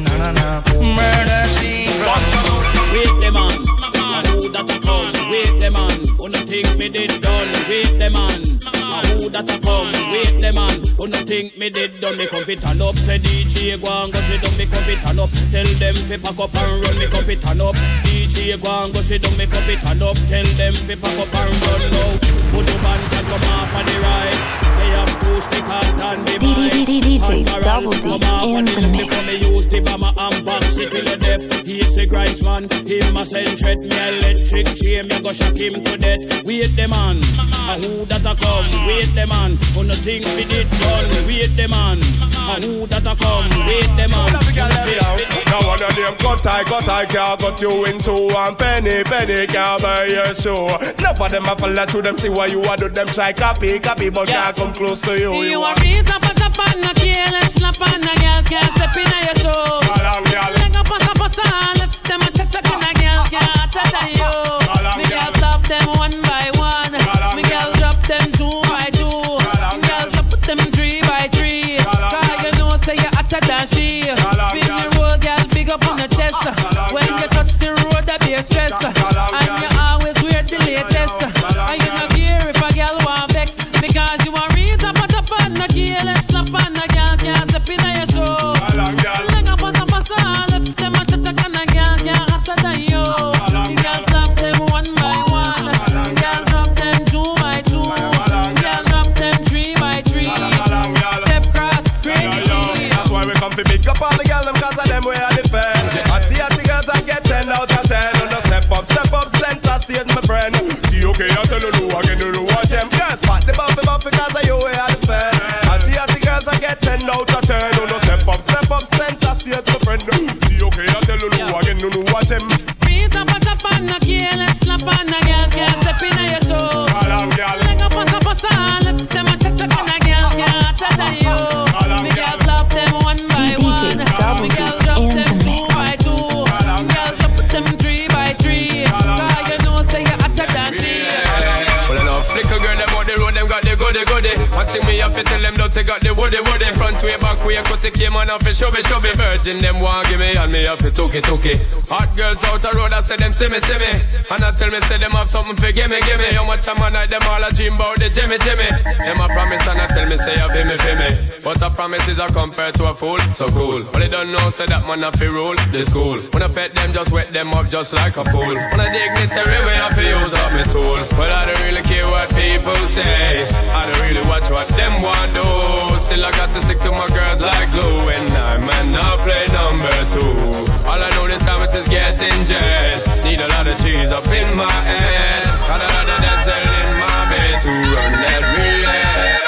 Na na na. Murder she wrote. Wait the man, who that a come? Wait the man, who no think me did done? Wait the man, a who that a come? Wait the man, who no think me did done? Me come fit turn up, say DJ go and go sit down. Me come fit turn up, tell them fi pack up and run. Me come fit turn up, DJ go and go sit down. Me come fit turn up, tell them fi pack up and run now. Put the band and come off on the right. They have two stick out and the mic. DJ Double D in the mix. Me use the bomber and box it till death. He's the grinds man, him a send threat me electric chain, me go shock him to death. Wait the man, a who that a come? Wait the man, who no think we did done? Wait the man, a who that a come? Wait the man, who no think we did Now one of them cut I cut I can't got you into one penny penny can't buy your show. Of them a follow through them see why you a do them try copy copy but can't come close to you. You a real top a top and a careless slap and a girl can't step in a your show. Leg up a stop a star, left them a check check and a girl can't touch on you. Me girl stop them one by one. Me girl drop them two by two. Me girl drop them three by three. Cause you know say you hotter than she. Spin the road, girl, big up on the chest. When you touch the road, that be a stress. And you always wear the latest. To big up all the girls them cause of them we are defend. Hatty hatty girls I get 10 out of 10. On the step up, step up, center stage my friend. See okay, I tell you no again, you know watch them. Girls spot the buffy buffy cause of you we are defend. Hatty hatty girls I get 10 out of 10. On the step up, step up, center stage my friend. See okay, I tell you no again, you know watch them. Beat up a top and a goody. Me to tell them, don't got the woody woody. Front way, back way, cut the came on off and shove it, shove it. Virgin, them want give me, and me have to took it, took it. Hot girls out the road, I say them see me, see me. And I tell me, say them have something for give me, give me. How much man like them all a dream about the Jimmy, Jimmy. Them a promise and I tell me, say you feel me, me. But a promise is a compared to a fool, so cool. But they don't know, say that man a fi rule the school. When I pet them, just wet them up just like a pool. When I dignitary way, I fi use up my tool. But I don't really care what people say. I don't really watch what them want do. Still I got to stick to my girls like glue. And I man not play number two. All I know this time it is getting jet. Need a lot of cheese up in my head. Got a lot of dancing in my bed to run that relay.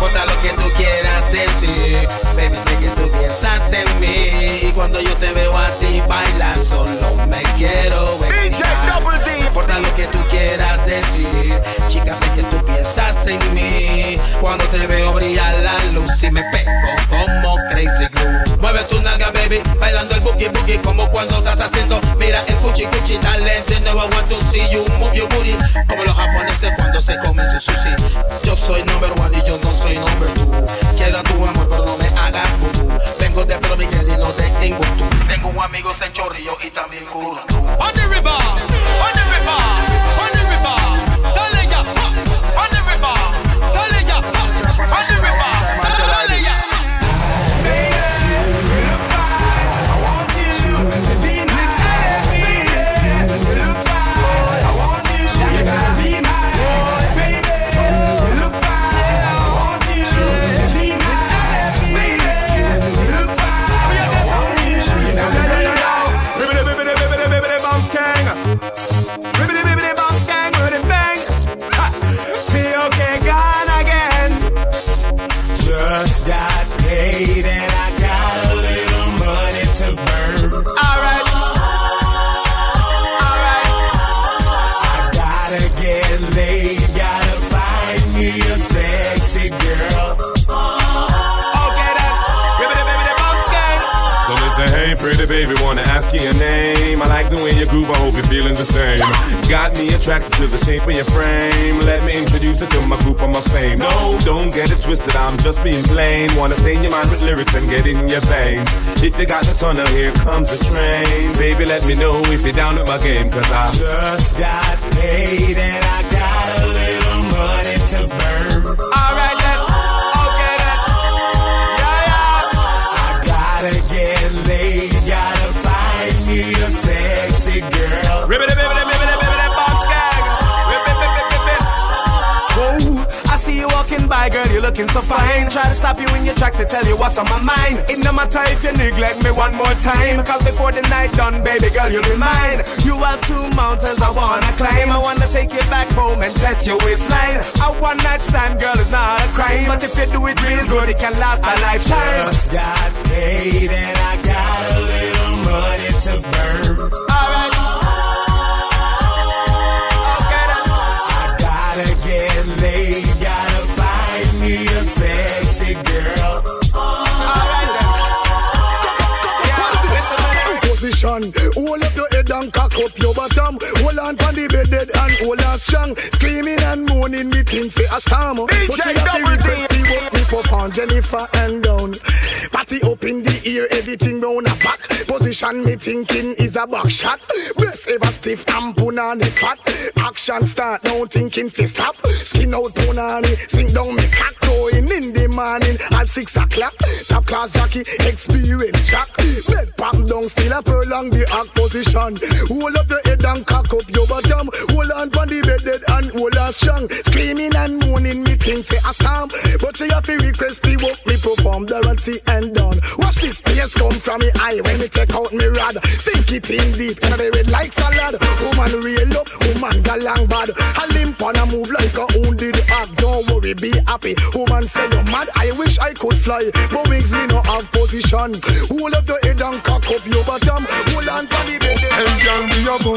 importa lo que tú quieras decir. Baby, sé que tú piensas en mí. Y cuando yo te veo a ti bailar, solo me quiero. DJ Double D. Importa lo que tú quieras decir. Sé que tú piensas en mí. Cuando te veo brillar la luz y me pego como crazy glue. Mueve tu nalga, baby, bailando el boogie boogie como cuando estás haciendo. Mira el cuchi cuchi talento. No I want to see you move your booty. Como los japoneses cuando se comen su sushi. Yo soy number one y yo no soy number two. Quiero tu amor, pero no me hagas vudú. Vengo de Pedro Miguel y no de Timbuktu. Tengo un amigo en Chorrillo y también Curundú. On the river, on the river, baby, wanna ask you your name. I like the way you groove, I hope you're feeling the same. Got me attracted to the shape of your frame. Let me introduce you to my group of my fame. No, don't get it twisted, I'm just being plain. Wanna stain your mind with lyrics and get in your veins. If you got the tunnel, here comes the train. Baby, let me know if you're down with my game, cause I just got paid and I got a little looking so fine. Try to stop you in your tracks to tell you what's on my mind. It no matter if you neglect me one more time. Cause before the night done, baby girl, you'll be mine. You have two mountains I wanna climb. I wanna take you back home and test your waistline. A one night stand, girl, is not a crime. But if you do it real good, it can last a lifetime. Just got paid and I got a little money to burn. Alright. Position, hold up your head and cock up your bottom. Hold on pon the bed dead and hold on strong. Screaming and moaning, me think say a storm. DJ But you have to Double D. me up, on Jennifer and down. Party up in the ear, everything round a back. Position me thinking is a back shot. Best ever stiff and punani fat. Action start now thinking fi stop. Skin out punani, sink down me cock going in the morning at six o'clock. Top class jockey, experience shock. Bed palm down, still a prolong the act position. Hold up your head and cock up your bottom. Hold on pon the bed dead and hold on strong. Screaming and moaning, me think say a storm. But you have to request the work me perform, Dorothy and done. Watch this tears come from me eye when me take out me rod. Sink it in deep, and they red like salad. Woman real up, woman galang bad. A limp on a move like a wounded hog. Don't worry, be happy. Woman say you're mad. I wish I could fly, but wings me no have position. Hold up your head and cock up your bottom. Hold on for the bed. Hey, girl, me a go.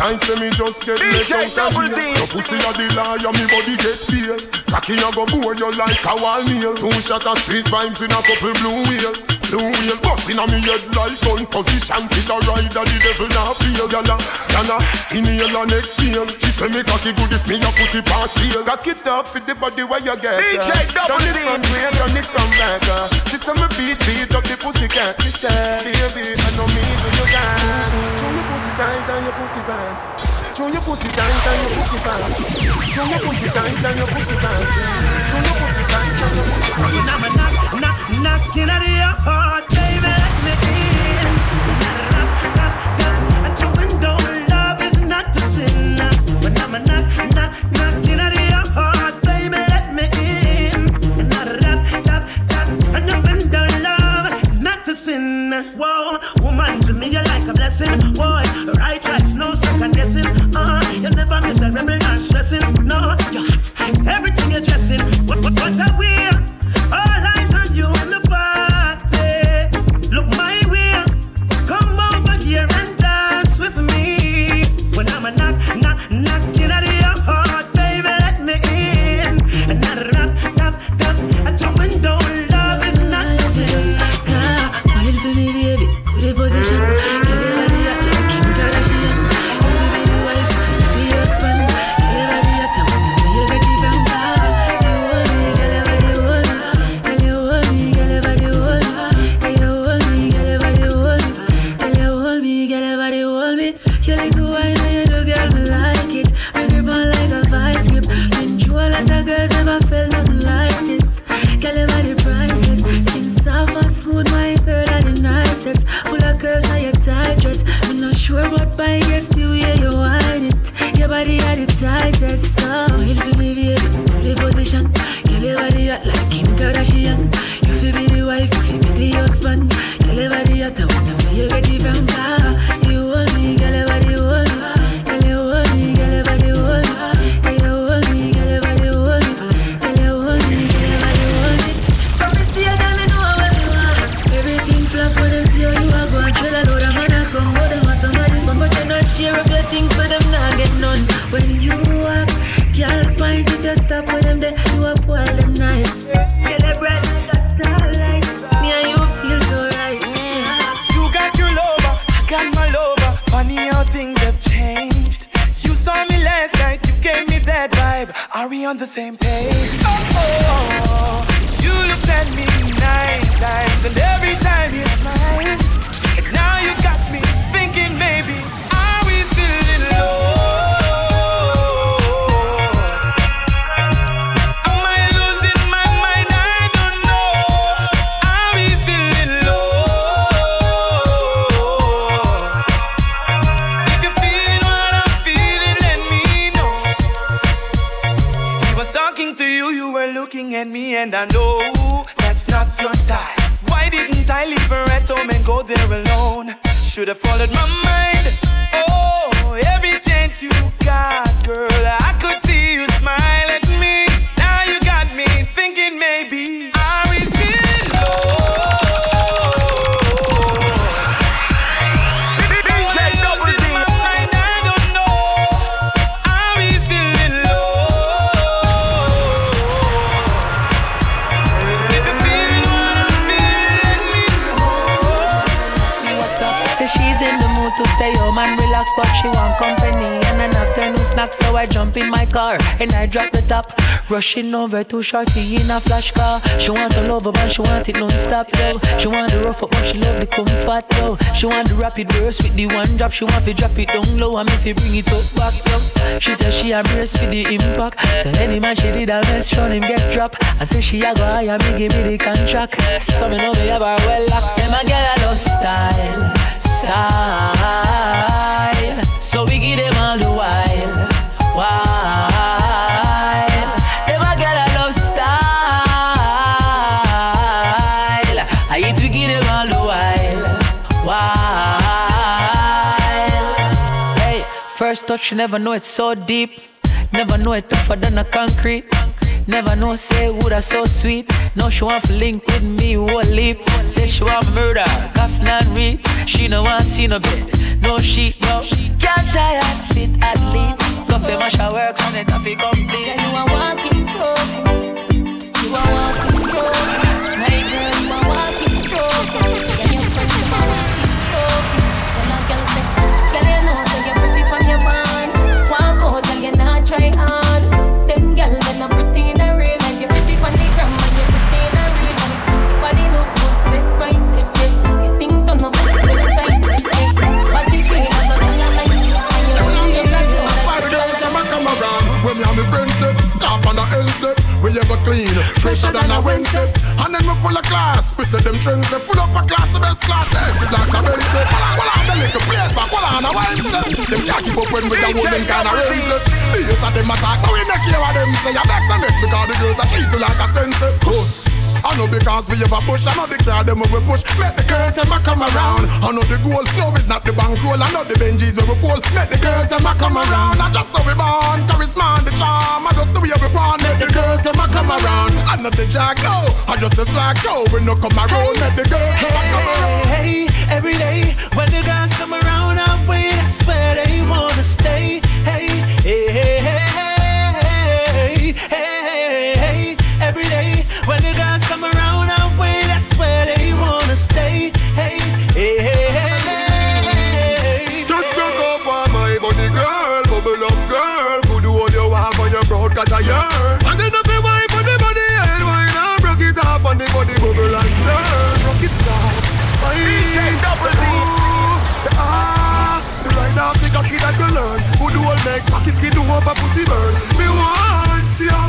Night say me just get let DJ out Double of here. Your pussy a the liar, me body get feel. Cocky a go bore you like a wall nail. Two shot of street vibes in a couple blue wheel. Blue wheel busting on me head like gun position. A rider, the devil not feel. Gala, gala, inhale and exhale. She say me cocky good if me a put it past heel. Cock it up for the body where you get. DJ uh. Double Turn it D. from way, turn it from back. She say me beat, beat up the pussy cat. Me say, baby, I know me do you dance. Show your pussy tight and your pussy fat. Show your pussy tight and your pussy fat. Show your pussy tight and your pussy fat. Show your pussy tight and your pussy. Now me knock, knock, knocking at your heart, No, you're hot. Everything you're dressing. What, what, what a wear. Sure, but by guess the way you whine it. Your body are the tightest. So, feel for me, baby. The position. Girl, your body hot like Kim Kardashian. You feel be the wife, you feel be the husband. Girl, your body I wonder where you get it from. Ah. Same page? Rushing over to Shorty in a flash car. She wants a love but she want it non-stop, yo. She want the rough up, but she love the comfort, yo. She want the rapid burst with the one drop. She want to drop it down low and if you bring it up back, yo. She said she embrace with the impact. So any man she did a mess, show him get drop. I say she a go higher, me give me the contract. So me know me have her well locked. Them a girl a love style style. So we give them all the while. First touch you never know it's so deep. Never know it tougher than a concrete. Never know say woulda so sweet. No, she want to link with me, whole leap. Say she want murder, coffin and read. She no want see no bed, no sheet, no. Can't tie and fit at least. Coffee mash her works on it, coffee complete. Girl, you a walking trophy. You a walking trophy. Clean Fresher than a Wednesday. And then we full of class. We say them trends they full up a class The best class. The S is like the Wednesday. Well on the little plate back. Well on a Wednesday. Them can't keep up when we the wooden kind of Wednesday These are them attack But we not care what them. Say I vex them Because the girls are treat you like a sensei. I know because we have a push, I know the crowd them we push. Make the girls them come around. I know the goal, no it's not the bankroll. I know the Benjis we we fall. Make the girls them come around. I just so we born, charisma and the charm. I just the way we want. Make the girls them come around. I know the jack, no, I just a swag show. We no come around. Make the girls them come around. Hey, every day when the girls come around, skin do up a pussy burn? Me want.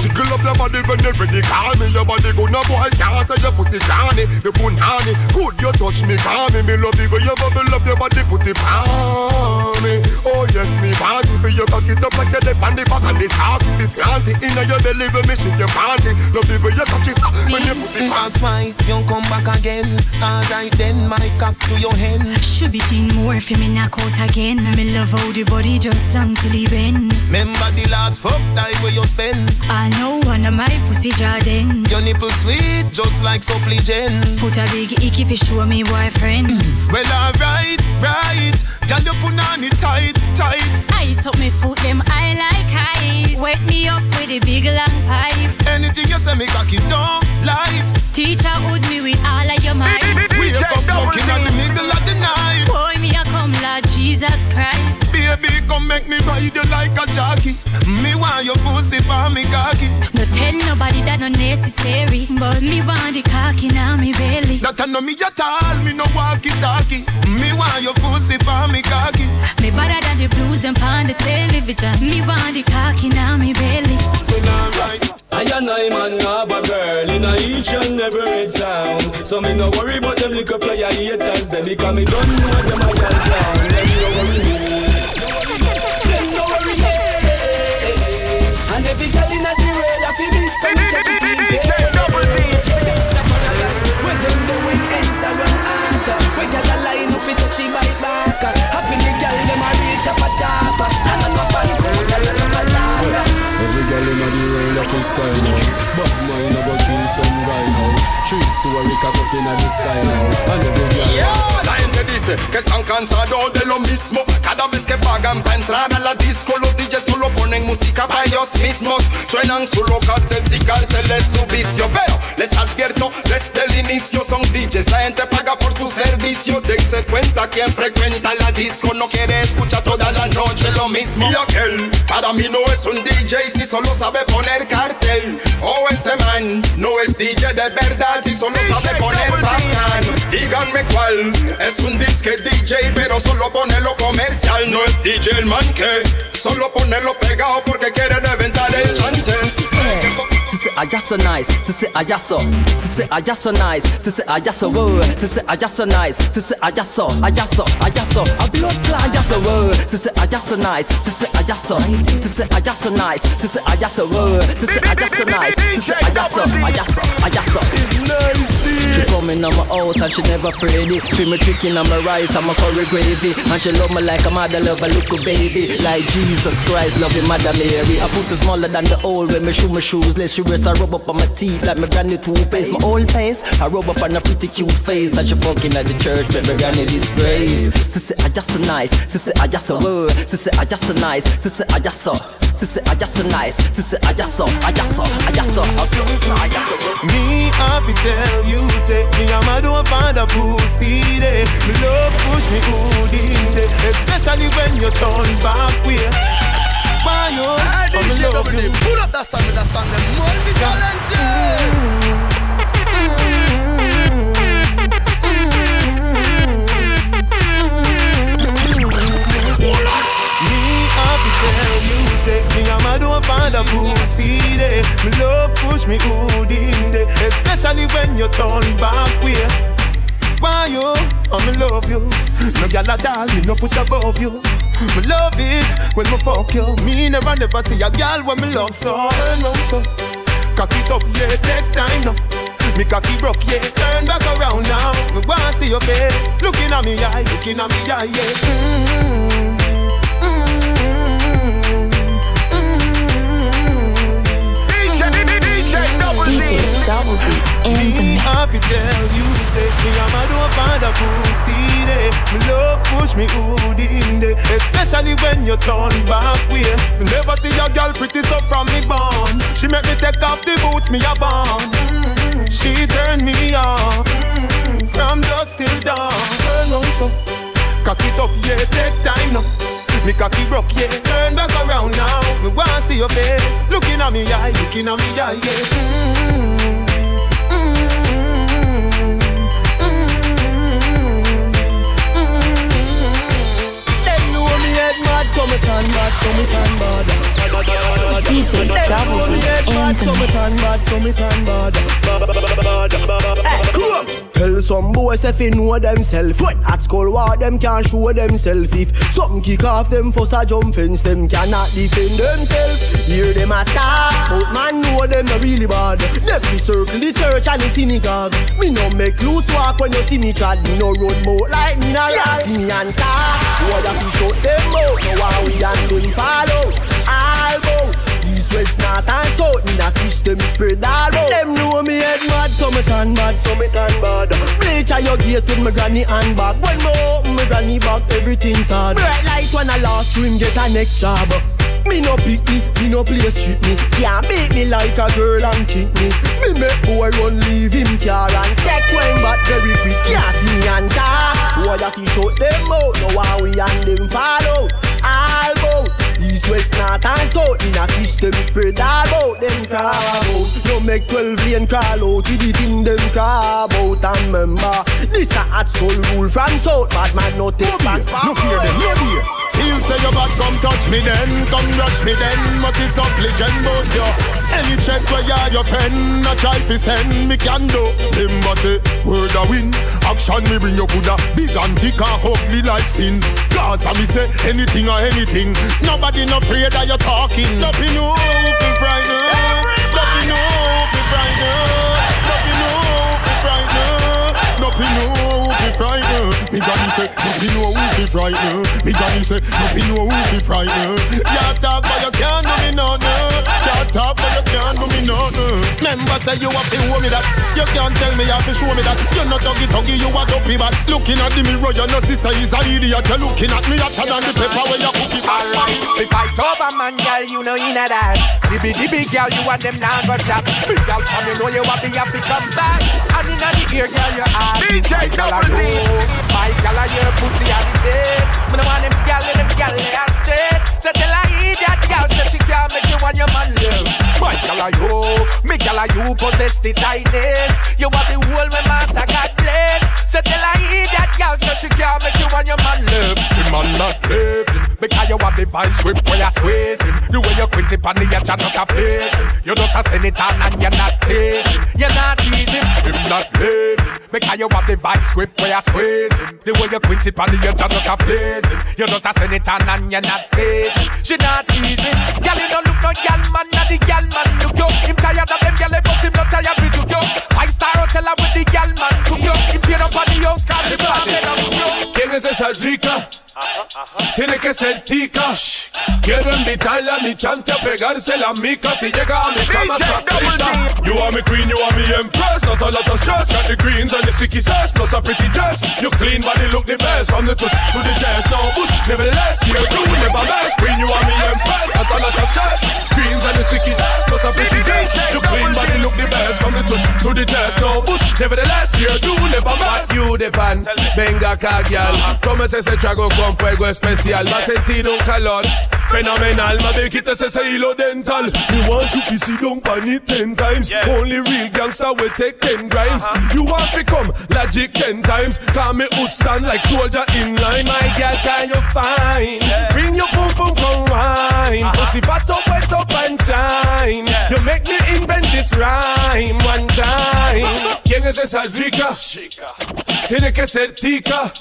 Jiggle up your body when you're ready. Call me your body good. No boy can't say your pussy canny. You punani. Good you touch me, call me. Me love it when you bubble up your body. Put it on me. Oh yes, me want it. When you cock it up like you're the on the back of this heart. It is slanty. Inna your belly when me shake your panty. Love it when you touch it so when you put it on. Pass my, you come back again. Alright then, my cock to your hen. Should be teen more for me knock out again. Me love how the body just long till he bend. Remember the last fuck time where you spend. I know one of my pussy Jordan. Your nipple sweet, just like Suppligen. Put a big icky fi show me boyfriend. Mm. Well, alright, right. Girl, you put on it tight, tight. Ice up me foot, them I like high. Wet me up with a big long pipe. Anything you say me cocky don't light. Teacher would me with all of your might. Wake up fucking in the middle of the night. Boy, me a come Lord Jesus Christ. Baby, come make me ride you like a jockey. Me want your pussy for me cocky. No tell nobody that no necessary, but me want the cocky now me belly. That I know me at all, me no walkie talkie. Me want your pussy for me cocky. Me better than the blues and on the television. Me want the cocky now me belly. I and I man have a girl in a each and every town. So me no worry about them little player haters, them because me don't know them a girl down. Them no worry que están cansados de lo mismo. Cada vez que pagan para entrar a la disco, DJs solo ponen música para ellos mismos. Suenan solo carteles y carteles su vicio. Pero les advierto desde el inicio, son DJs. La gente paga por su servicio. Dense cuenta quien frecuenta la disco no quiere escuchar toda la noche lo mismo. Y aquel, para mí no es un DJ si solo sabe poner cartel. O este man no es DJ de verdad si solo sabe poner bacán. Díganme cuál es un disque DJ, pero solo pone lo comercial. No es DJ el man que solo pone lo pegado porque quiere reventar el chante. I so nice, to say I just so, to say I so nice, to say I just so good, to say I so nice, to say I just so, I just so, I just so, a blood clot, I so good, to say I so nice, to say I just so, to say I so nice, to say I just so good, to say I so nice, to say I just so, I so, I so. She coming on my house and she never ready. Feel me tricking on my rice and my curry gravy, and she love me like a mother love a little baby, like Jesus Christ loving Mother Mary. A pussy smaller than the old when me shoe my shoes, let she rest I rub up on my teeth like my granny toothpaste. My old face, I rub up on a pretty cute face, and she fucking at the church, but my granny disgrace. She say I just so nice, she say I just so she I just so nice, she say I just so. She say I just so nice, she say I just so, I just so, I just so, I just so. Me have to tell you, say me and my don't find a pussy there. Me love push me good in there, especially when you turn back way. Why you? I'm DJ Double D, you. pull up that song that song, them multi-talented. Me don't find a pussy there. Me love push me good in there, especially when you turn back way. Why you? Oh, I'm in love you. No girl at all, me no put above you. Me love it when me fuck you. Me never never see a girl when me love so. Turn round so, cock it up, yeah, take time now. Me cocky broke, yeah, turn back around now. Me wanna see your face, looking at me eye, looking at me eye, yeah. DJ, Double D in the mix. to tell you, say me and my don't find a pussy there. Me love push me good in there, especially when you turn back way. Me never see a girl pretty so from me born. She make me take off the boots me a born. She turn me on from dusk till dawn. Turn on so, cock it up, yeah, take time now. Me cocky broke, yeah, turn back around now. Me wanna see your face, looking at me eye, looking at me eye, yeah. Them head mad, so me turn bad, so me turn bad. DJ Double D in the so me mix. turn bad, so me turn bad. Hey, come on. Tell some boys if they know themself. When at school, what them can't show themself. If something kick off them, first a jump fence, them cannot defend themselves. Hear them attack, but man know them not really bad. Them be circle the church and the synagogue. Me no make loose walk when you see me trad. Me no road boat like me no ride. See me and what have to shut them out. Now how we and them follow. West, north and south In a fish them spread all out Them know me head mad So me turn bad So me turn bad. Bleach a your gate with my granny and back When me open my granny back Everything's hard. Bright light when I last swim Get a next job me no pick me, me no play street me. Can't beat me like a girl and kick me. Me make boy run leave him car and take when back very quick. Can't see me and talk Boy a fish out them out. Know how we and them fall out east, west, north and south. In a fish them spread about them crab out. No make 12 lane crawl out. With the thing them crab out. And remember, this a hot school rule from south. Bad man no take pass back. No fear them, no fear. Feel say you bad, come touch me then. Come rush me then. Must be supplicant, both your any chest where you your friend, a try fi send me can do. Remember say word a win, action me bring you coulda big and thick and ugly like sin. Cause I me say anything or anything. Nobody no afraid that you're talking. Nothing no fi frightened. Nothing no fi frightened. Nothing no fi frightened. Nothing no fi frightened. Me granny say nothing no who fi frightened. Me granny say nothing no who fi frightened. You talk but you can't do me. You talk but you can't do me nothing. Member say you have to show me that. You can't tell me you have to show me that. You're not doggy doggy, you are dopey bad. Looking at the mirror, you know sister is a idiot. You're looking at me hotter than the pepper when you cook it. Alright, we fight over man, girl, you know you know that. Dibby dibby, girl, you want them now go shop. Big girl, come you oh, know you want the happy come back. And in the ear, girl, you are. DJ Double D. My girl, I your pussy at the base. Me no want them girl, and them girl, they are stress. So tell her eat that girl, so she can't make you want your man love. My girl, I you, me girl, I you possess the tightness. You want the whole when master God bless. So tell her eat that girl, so she can't make you want your man love. The man not living. Because you have the vice grip where you're squeezing. The way you quit it on the edge and just a blazing. You just a send it on and you're not tasting You're not teasing, him not living Because you have the vice grip where you're squeezing. The way you quit it on the edge and just a blazing. You just a send it on and you're not tasting She not teasing Girl, you don't look no girl man, not the girl man look you Him tired of them girl, but him not tired with you Five star hotel with the girl man. Took you Him up on the house, cause the man ¿Quién es esa rica? Tiene que ser tica. Quiero invitarla a mi chante a pegarse la mica si llega a mi cama está. You are me queen, you are me empress. Not a lot of stress. Got the greens and the sticky sass, plus a pretty dress. You clean body look the best from the tush to the chest. No bush, nevertheless, you do never mess. Queen, you are me empress. Not a lot of stress. Greens and the sticky sass, plus a pretty dress. You clean body look the best from the tush to the chest. No bush, nevertheless, you do never mess. You the pan, venga es ese trago con fuego especial? Va a sentir un calor fenomenal. Mami, quítese ese hilo dental. You want to kiss it down pan it ten times. Only real gangster will take ten grinds. You want to come logic ten times. Call me stand like soldier in line. My girl, can you fine? Bring your boom boom come wine. Pussy fat up, wet up and shine. You make me invent this rhyme one time. ¿Quién es esa rica? Tiene que ser tica.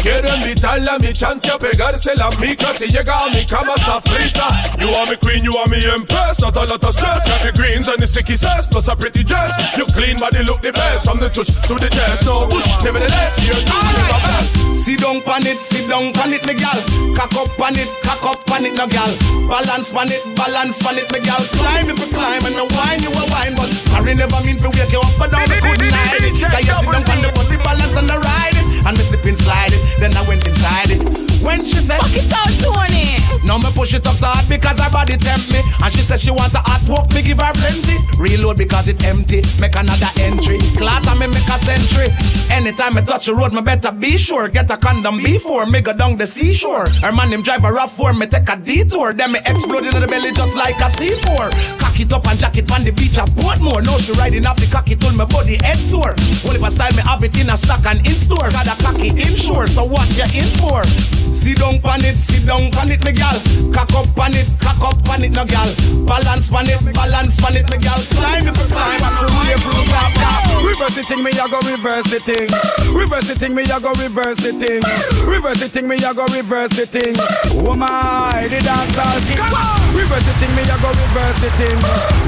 Quiero invitarla a mi chante a pegarse la mica Si llega a mi cama está frita You are me queen, you are me empress Not a lot of stress Got the greens and the sticky sass Plus a pretty dress You clean body look the best From the tush to the chest No bush, nevertheless You're doing my best Sit down pan it, sit down pan it, me gal. Cock up pan it, cock up pan it, no gal. Balance pan it, balance pan it, me gal. Climb if you climb and no wine you a wine, but sorry never mean for wake you up but down the good night. Cause you sit down pan the body balance and the ride it, and me slip and slide it. Then I went inside it. When she said, Fuck it out, Tony. now me push it up so hard because her body tempt me. And she said she want a hot walk, me give her plenty. Reload because it empty, make another entry. Clatter me make a century. Anytime I touch the road, me better be sure. Get a condom before me go down the seashore. Her man him drive a rough for me take a detour. Then me explode in the belly just like a C4 Cock it up and jack it on the beach a boat more Now she riding off the cocky till my body head sore. Well if I style me have it in a stock and in store. Got a cocky inshore, so what you in for? Sit down pan it, sit down pan it, me gal. Cock up pan it, cock up pan it, no gal. Balance pan it, balance pan it, me gal. Climb if you climb, and through the blue glass Reverse the thing, me I go reverse the thing. Reverse the thing, me I go reverse the thing. Reverse the thing, me I go reverse the thing. Oh my, the dancehall king. Reverse the thing, me I go reverse the thing.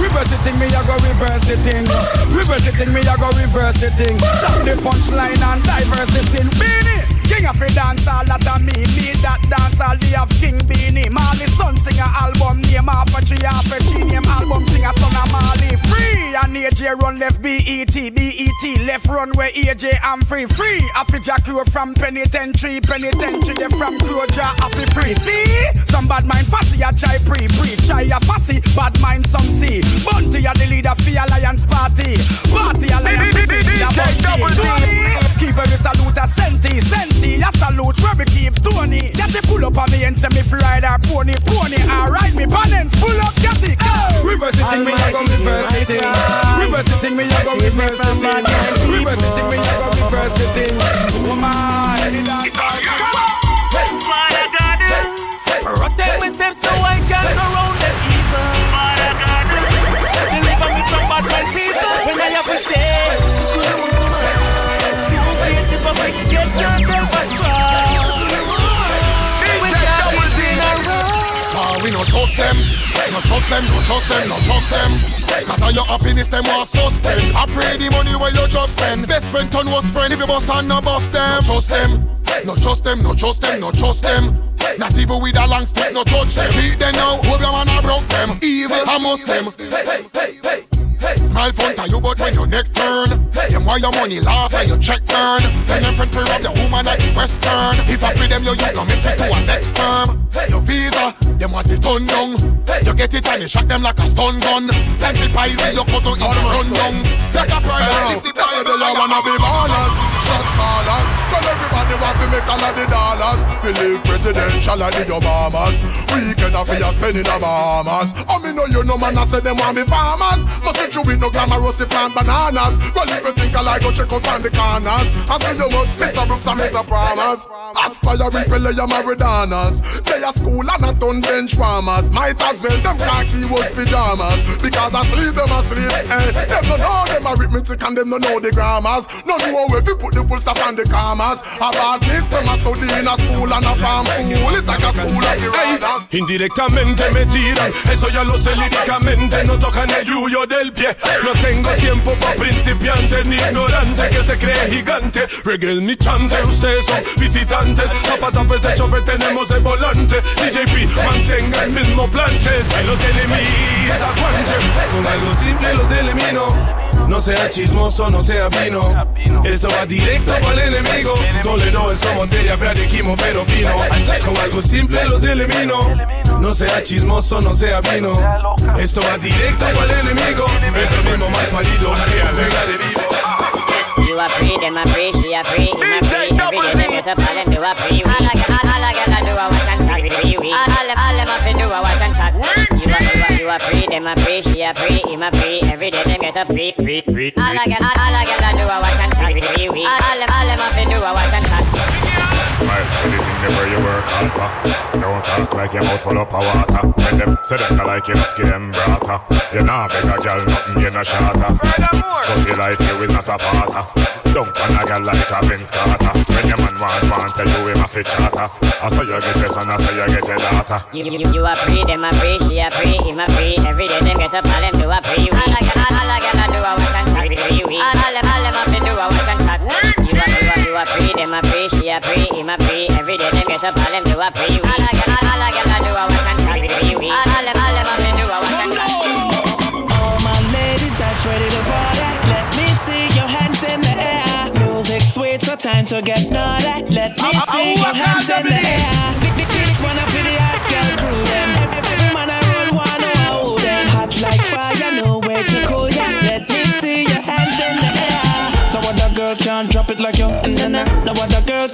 Reverse the thing, me I go reverse the thing. Reverse the thing, me I go reverse the thing. Chop the punchline and diverse the sin. Beenie. King of the dancehall that a me Lead that dance. All they have King Beenie Marley son sing a album name half a tree half a tree name album sing a son of Marley. Free and AJ run left BET BET left run where AJ I'm free. Free After Jack crew from penitentiary Penitentiary they from Croja After free. See some bad mind fussy a try pre pre Try a fussy bad mind some see. Bounty a the leader for Alliance Party. Party Alliance the leader Bounty. People we salute a senti, senti. A salute where we keep Tony. Get the pull up on me and send me free ride a pony, pony. I ride me balance, pull up, get it. Oh. Reverse thing, me I go reverse the thing. Reverse thing, me I go reverse first thing. Reverse the thing, me I go reverse the thing. Woman, come on. Rotate my steps so I can go round trust them. No trust them, no trust them, no trust them. Cause all your happiness them was suspend. I pray the money where you just spend. Best friend turn was friend if you boss and no bust them. Trust them. No trust them, no trust them, no trust them. Not even with a long stick, no touch them. See them now, hope your man I broke them. Evil, I must them. Smile front of you, but when your neck turn, them why your money lost and your check turn. Send them print for rob your woman at the western. If I free them, you you make it to a next term. Your visa, them want it turned down. You get it and you shot them like a stun gun. Plenty pies in your cousin in the run down. Like a if the time they wanna be ballers, shot callers. Well everybody want to make all of the dollars. Feel live presidential like the Obamas. Weekend of your spending the Bahamas. I oh, mean know you no man I say them want be farmers. Must you with no glamorous plant bananas. Well if you think I like go check out on the corners. I see you much Mr. Brooks and Mr. Promise. Aspiring pele your Maradonas. They are school and a ton bench farmers. Might as well them khaki was pajamas. Because I sleep them asleep. Eh. Them no know them arithmetic and them no know the grammars. No know if you put the full stop on the commas. About this them a study in a school and a farm school. It's like a school of piratas. Indirectamente me tiran, eso ya lo sé líricamente, no tocan el yuyo del pie. No tengo tiempo pa' principiante ni ignorante que se cree gigante. Reggae mi chante, ustedes son visitantes. Tapa ese chofer, tenemos el volante. DJP, mantenga el mismo plante. Que los enemigos aguanten. Con algo simple los elimino. No sea chismoso, no sea vino. Esto va directo para el enemigo. Toledo es como terapia de quimo, pero fino. Con algo simple los elimino. No sea chismoso, no sea vino. Esto va directo para el enemigo. Es mismo mal parido que alberga de vivo. You are free, them a free, she a free, him a free. Every day they get up, all them do a free. All I get, all I get, I do a watch and chat. All all them, all them a fi do a watch and chat. You are, you are, you are free, them a free, she a free, him a free. Every day them get up, free, free, free. All I get, all, all I get, do a watch and chat. All all them, all them a fi do a watch and chat. Smile, anything them where you work hard for. Don't talk like your mouth full up of water. When them say that I like you must give them brata. You nah beg a girl nothing, you no shatter. But your life you is not a parter. Don't want a girl like a Vince Carter. When your man want, want tell you him a fit charter. I saw you get this and I saw you get a daughter. You, you, you a free, them a free, she a free, him a free. Every day them get up, all them do a free. All I get, all, all I get, I do a watch and chat with free. All, all them, all them a fi do a watch and chat. You a, you a, you a free, them a free, she a free, him a free. Every day them get up, all them do a free. All I get, all, all I get, I do a watch and chat. All, all them, all them a fi do a watch and chat. All my ladies that's ready to party, let me see your hands in the air. Music sweet, so time to get naughty. Let me see your hands in the air. This one up for the hot girl crew, them. Every man I roll one, I hold them. Hot like fire, no way to cool ya. Let me see your hands in the air. No other girl can drop it like you,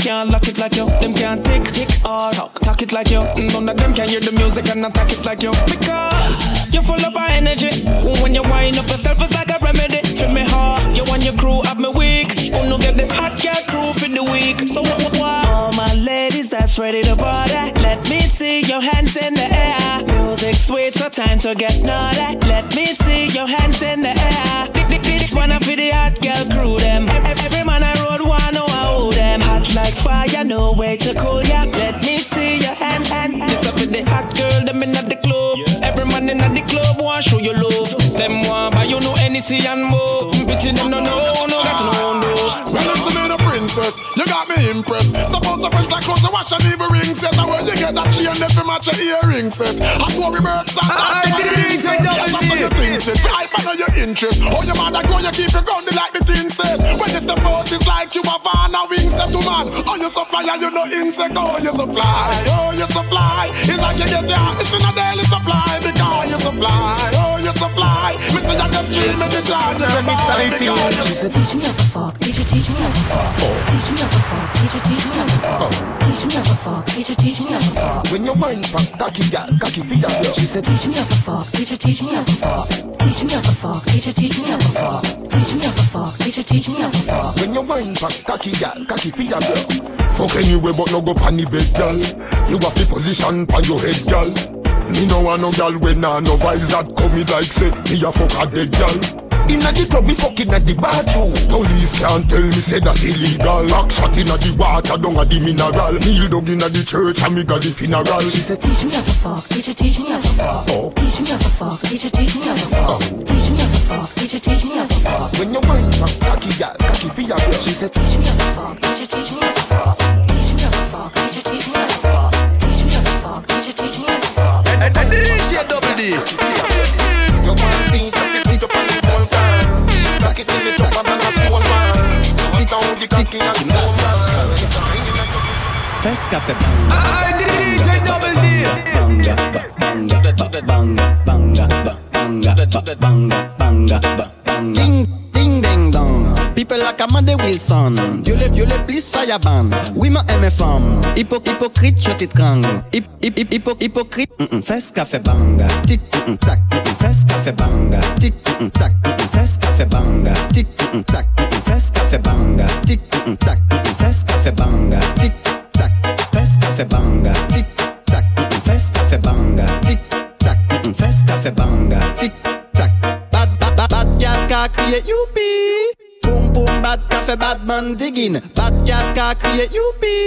other girl can lock it like you. Them can't tick, tick or talk, talk it like you. Mm, none of them can hear the music and attack it like you. Because you're full of energy. When you wind up yourself, it's like a remedy for me heart. You and your crew have me weak. You no get the hot girl crew for the week. So what, what, what? All my ladies that's ready to party, let me see your hands in the air. Music sweet, so time to get naughty. Let me see your hands in the air. This one for the hot girl crew, them. Like fire, no way to cool ya. Let me see your hand, hand, hand. This up for the hot girl, them in at the club. Every man in at the club want show you love. Them want buy you know NEC and more. Between them no no no got no no. Princess, you got me impressed. Step out so fresh like clothes, you wash and even ring set. And where you get that chain, if you match your earring set. I told me birds and that's the ring set. Yes, that's how you think it. I find your interest. Oh, your man that grow, you keep it grounded like the tin set. When you step out, it's like you have on a wing set to man. Oh, you so fly and you know insect. Oh, you so fly. Oh, you so fly. It's like you get your it's in a daily supply because you so fly. Oh, you so fly. Me say that you just drill me the garden. Let me tight in. She said, teach me how to fuck. Teacher, teach me how to fuck. Teach me how to fuck. Teacher, teach me how to fuck. Teach me how to fuck. Teacher, teach me how to fuck. When you wine back, cocky gal, cocky feet up. She said, teach me how to fuck. Teacher, teach me how to fuck. Teach me how to fuck. Teacher, teach me how to fuck. Teach me how to fuck. Teacher, teach me how to fuck. When you wine back, cocky gal, cocky feet up. Fuck anyway, but no go pan the bed, gal. You have the position pan your head, gal. Me no want no gal when nah no vibes that come me like say me a fuck a dead gal. Inna the club, me fucking at the bathroom. Police can't tell me say that illegal. Back shot inna the water, down at the mineral. Kneel down inna the church and me got the funeral. She said, teach me how to fuck. Teacher, teach me how to fuck. Teach me how to fuck. Teacher, teach me how to fuck. Teach me how to fuck. Teacher, teach me how to fuck. When you wine back, cocky gal, cocky for your girl. She said, teach me how to fuck. Teacher, teach me how to fuck. Teach me how to fuck. Teacher, teach me how to fuck. Teach me how to fuck. Teacher, teach me how to fuck. And, and, and DJ Double D. Stack it in the top and a small man. Hunt down the cocky and the Fes café banga. Ah, DJ Double D. Banga, banga, banga, banga, banga, banga, banga, banga, banga. Ding, ding, ding, People like Amanda Wilson. Dieu les, Dieu les please fire ban. Oui, ma femme. Hypo, hypocrite, je t'étrangle. Hip, hip, hip, hypo, hypocrite. Mm, mm, fes café banga. Tic, mm, mm, tac, mm, mm, fes café banga. Tic, mm, mm, tac, mm, mm, fes café banga. Tic, mm, mm, tac, mm, mm, café banga. Tic, mm, mm, tac, mm, mm, café banga. Tic, tac, fes café banga. Tic, tac, mm, mm, café banga. Tic, tac, mm, mm, banga. Tic, tac. Bad, bad, bad, bad gal ka crier youpi. Boum boum bat café Batman diggin Bat cat ka crié youpi.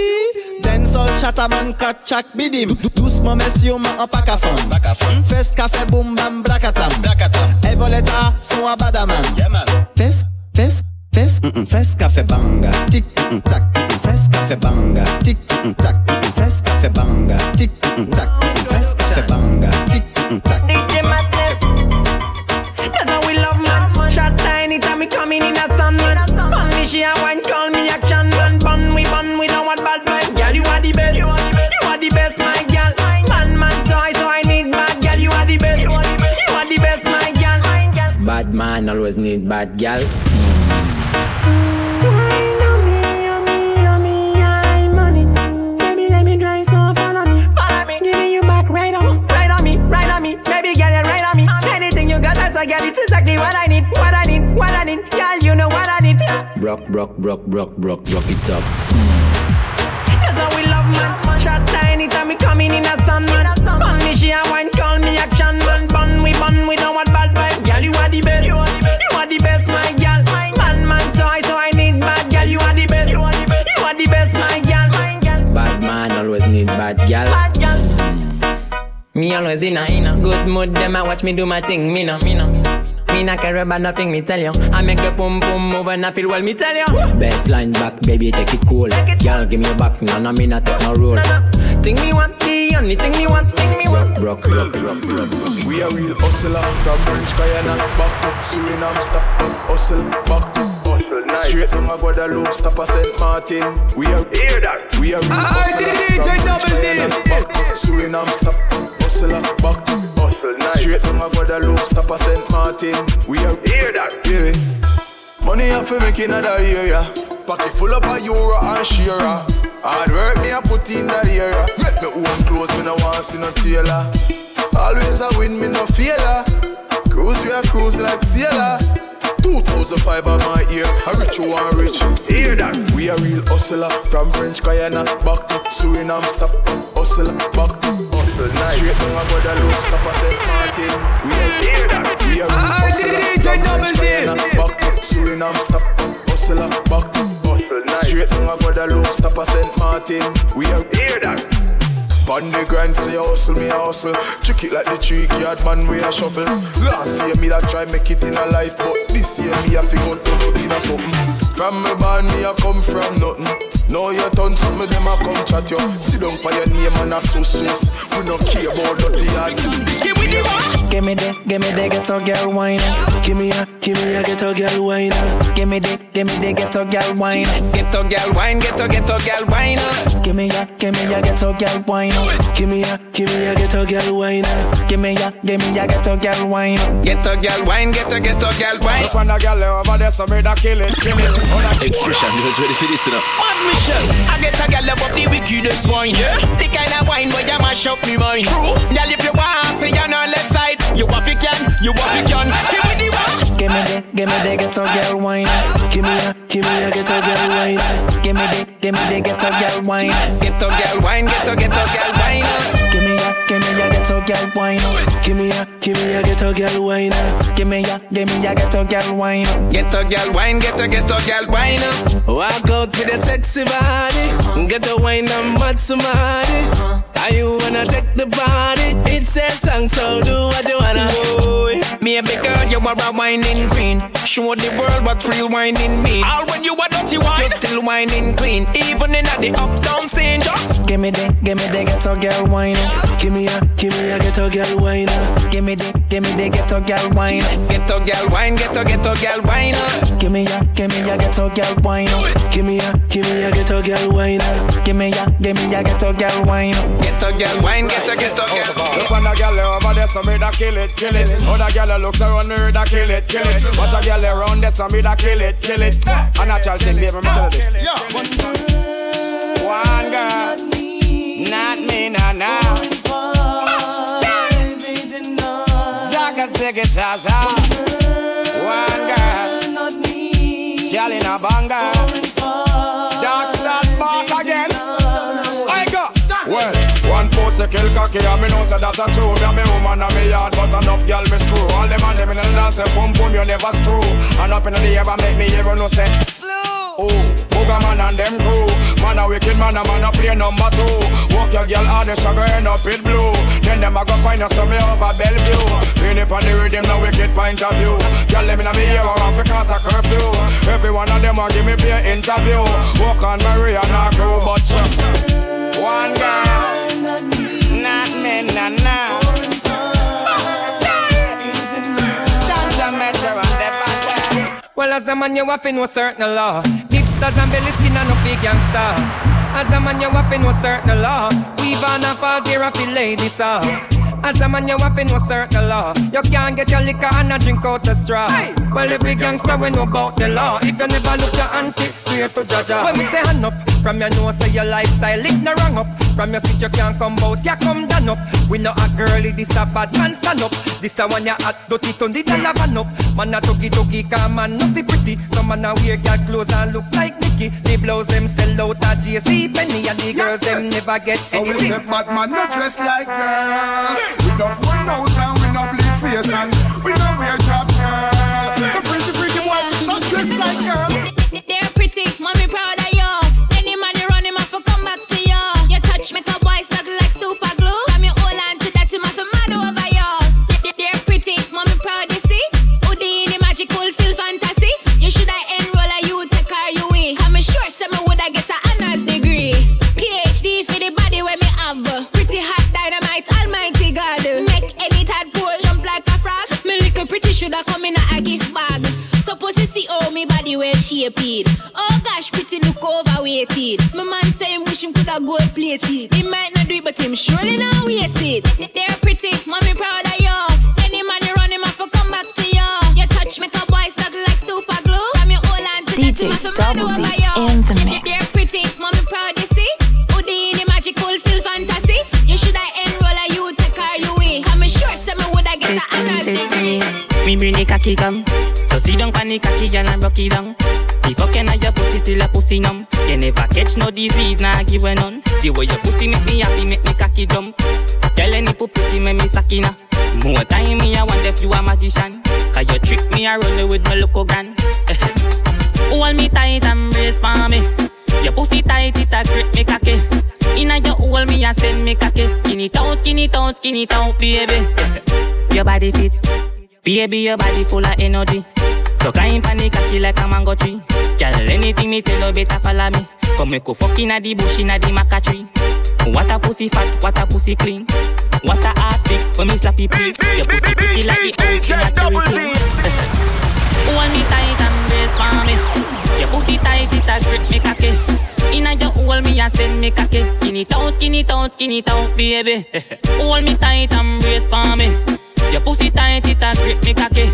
Den sol chataman kat chak bidim. Doucement messieurs ma en pack à fond Fes café boum bam blakatam Evoleta son abadaman Fes, fes, fes, mm, mm, fes café banga. Tic, mm, tac, fes café banga. Tic, tac, fes café banga. Tic, tac, fes café banga. Anything you got, that's why, girl, it's exactly what I need, what I need, what I need. Girl, you know what I need. Brock, brock, brock, brock, brock, brock it up. That's how we love, man. Shot tiny time me coming in a sun, man. Bun me, she a wine, call me action, man. Bun we, bun we, don't want bad vibe. Girl, you are the best. You are the best, my girl. Man, man, so I, so I need bad girl. You are the best. You are the best, my girl. Bad man always need bad gal. Mm. Me always in a, in a good mood, them a watch me do my thing, me no, me no. Me not care about nothing, me tell you. I make the pum pum move and I feel well, me tell you. Best line back, baby, take it cool. Girl, give me your back, no, no, me not take no rule. Think me want the only thing me want, think me want. Brock, brock, brock, brock, brock. We are real hustler from French Guyana back to Suriname, stop hustle back to Straight from Guadeloupe, stop at Saint Martin. We are hear that. We are real hustler from French Guyana back to Suriname, stop hustler back to Straight from Guadeloupe, stop at Saint Martin. We are hear that. Yeah. Money I fi make in other area. Pocket full up a euro and share. Hard work me I put in that area. Make me own clothes, me no want to see no tailor. Always a win, me no failure. Cruise we a cruise like sailor. 2005 on my ear, a rich who want rich. Hear that? We a real hustler from French Guyana back to Suriname. Stop hustler back to hustle night. Straight from a Guadeloupe, stop at Saint Martin. We a? We a real ah, hustler from French Guyana back to Suriname. Stop hustler back to hustle night. Straight from a Guadeloupe, stop at Saint Martin. We a hear that? On the grind, say hustle, me a hustle. Trick it like the trick yard man, we a shuffle. Last year me that try make it in a life, but this year me a figure to do in a something. From me born, me a come from nothing. Now you turn something, them a come chat you. Sit down for your name and a so sauce. We no care about dirty and Give me the rock. Que Give me the, give me the ghetto girl wine. Give me a, give me a ghetto girl wine. Give me the, give me the ghetto girl wine. Ghetto girl wine, ghetto ghetto girl wine. Give me a, give me a ghetto girl wine. Give me a, give me a ghetto girl wine. Give me a, give me a ghetto girl wine. Ghetto girl wine, ghetto ghetto girl wine. Look on the girl over there, so me da kill it, kill it. Expression, you was ready for this, you know. Mad Michelle, I get a girl up the wickedest wine. Yeah. The kind of wine where you mash up me mind. True. Girl, if you want, say you're on left side. You want you can, you want you can. Give me the one. Give me the, give me the ghetto girl wine. Give me a, give me a ghetto girl wine. Give me the, give me the ghetto girl wine. Ghetto girl wine, ghetto ghetto girl wine. Give me a, give me a ghetto girl wine. Give me a, give me a ghetto girl wine. Give me a, give me a ghetto girl wine. Ghetto girl wine, ghetto ghetto girl wine. Walk out with a sexy body. Get a wine and mad somebody. Are you wanna take the body? It's a song, so do what you wanna. Me a big girl, you are a whining queen. Show the world what real whining mean. All when you are dirty wine, you still whining clean. Even in the uptown scene, just give me the, give me the ghetto girl wine. Give me a, give me a ghetto girl wine. Give me the, give me the ghetto girl wine. Ghetto girl wine, ghetto ghetto girl wine. Give me a, give me a ghetto girl wine. Give me a, give me a ghetto girl wine. Give me a, give me a ghetto girl wine. Ghetto girl wine, ghetto ghetto girl. Look on the girl over there, so me da kill it, kill it. Other girl looks around me, da kill it, kill it. Watch a girl around there, so me da kill it, kill it. A natural thing, baby, me tell you this. One girl, not me, nah, nah. Ziggy, zaza. Pussy kill cocky and me know say that a true. Me and me woman and me yard but enough girl me screw. All them and them in the dance say boom boom you never screw. And up in the air make me even know say Slow Oh, Booga man and them crew. Man a wicked man a man a play number two. Walk your girl hard the sugar end up it blue. Then them a go find us some me over Bellevue. Pin it on the rhythm no wicked point of view. Girl them in a me ear around for cause a curfew. Every one of them a give me play interview. Walk on Maria and her crew but One girl Well, as a man, you have to know certain law. Hipsters and belly skin and no big gangster. As a man, you have to know certain law. Weave on a falls here of the ladies, so. As a man, you have know certain law. You can't get your liquor and a drink out the straw. Well, every gangster we know about the law. If you never look your auntie, straight to judge Jaja. When we say hand up, from your nose say your lifestyle, it no wrong up. From your seat you can't come out, you come down up. We know a girlie, this a bad man stand up. This a one you hot, dirty, turn the dollar van up. Man a tuggy tuggy, come man, not be pretty. Some man a wear girl clothes and look like Nicky. The blows them sell out at JCPenney, and the girls them never get So we anything. say fat man not dress like girls We don't one nose and we no bleed face and we don't wear drop shoulda come in a gift bag. So pussy see how me body well shaped. Oh gosh, pretty look overweighted. My man say him wish him coulda gold plated. He might not do it, but him surely not waste it. They're pretty, mommy proud of you. Any man you run him off, come back to you. You touch make a boy stuck like super glue. From your whole hand to the DJ your Double D in the mix. They're pretty, mommy proud you see. Houdini magical feel fantasy. You shoulda enroll a you take her you in. Come sure some woulda get a honors degree. Me bring the cocky come So sit down pan the cocky girl and rock it down. The fucking of your pussy till your pussy numb. You never catch no disease, nah give a none. The way your pussy make me happy, make me cocky jump Tell any put pretty, make me sakina. More time me, I wonder if you a magician. Cause you trick me, I run with my local gun. Hold me tight and brace for me. Your pussy tight, it a grip me cocky Inna your hole, me a send me cocky Skin it out, skin it out, skin out, baby. Your body fit Baby, your body full of energy. So on the cocky like a mango tree. Girl, anything me tell you better follow me. Come we go fuck inna the bush inna the maca tree. What a pussy fat, what a pussy clean. What a ass big when me slap it please. Your pussy pretty like the house in Hold me tight and brace for me. Your pussy tight, it a grip me cocky. Inna your hole, me a send me cocky. Skin it out, skin it out, skin it out, baby. Hold me tight and brace for me. Your pussy tight, it a grip me cocky.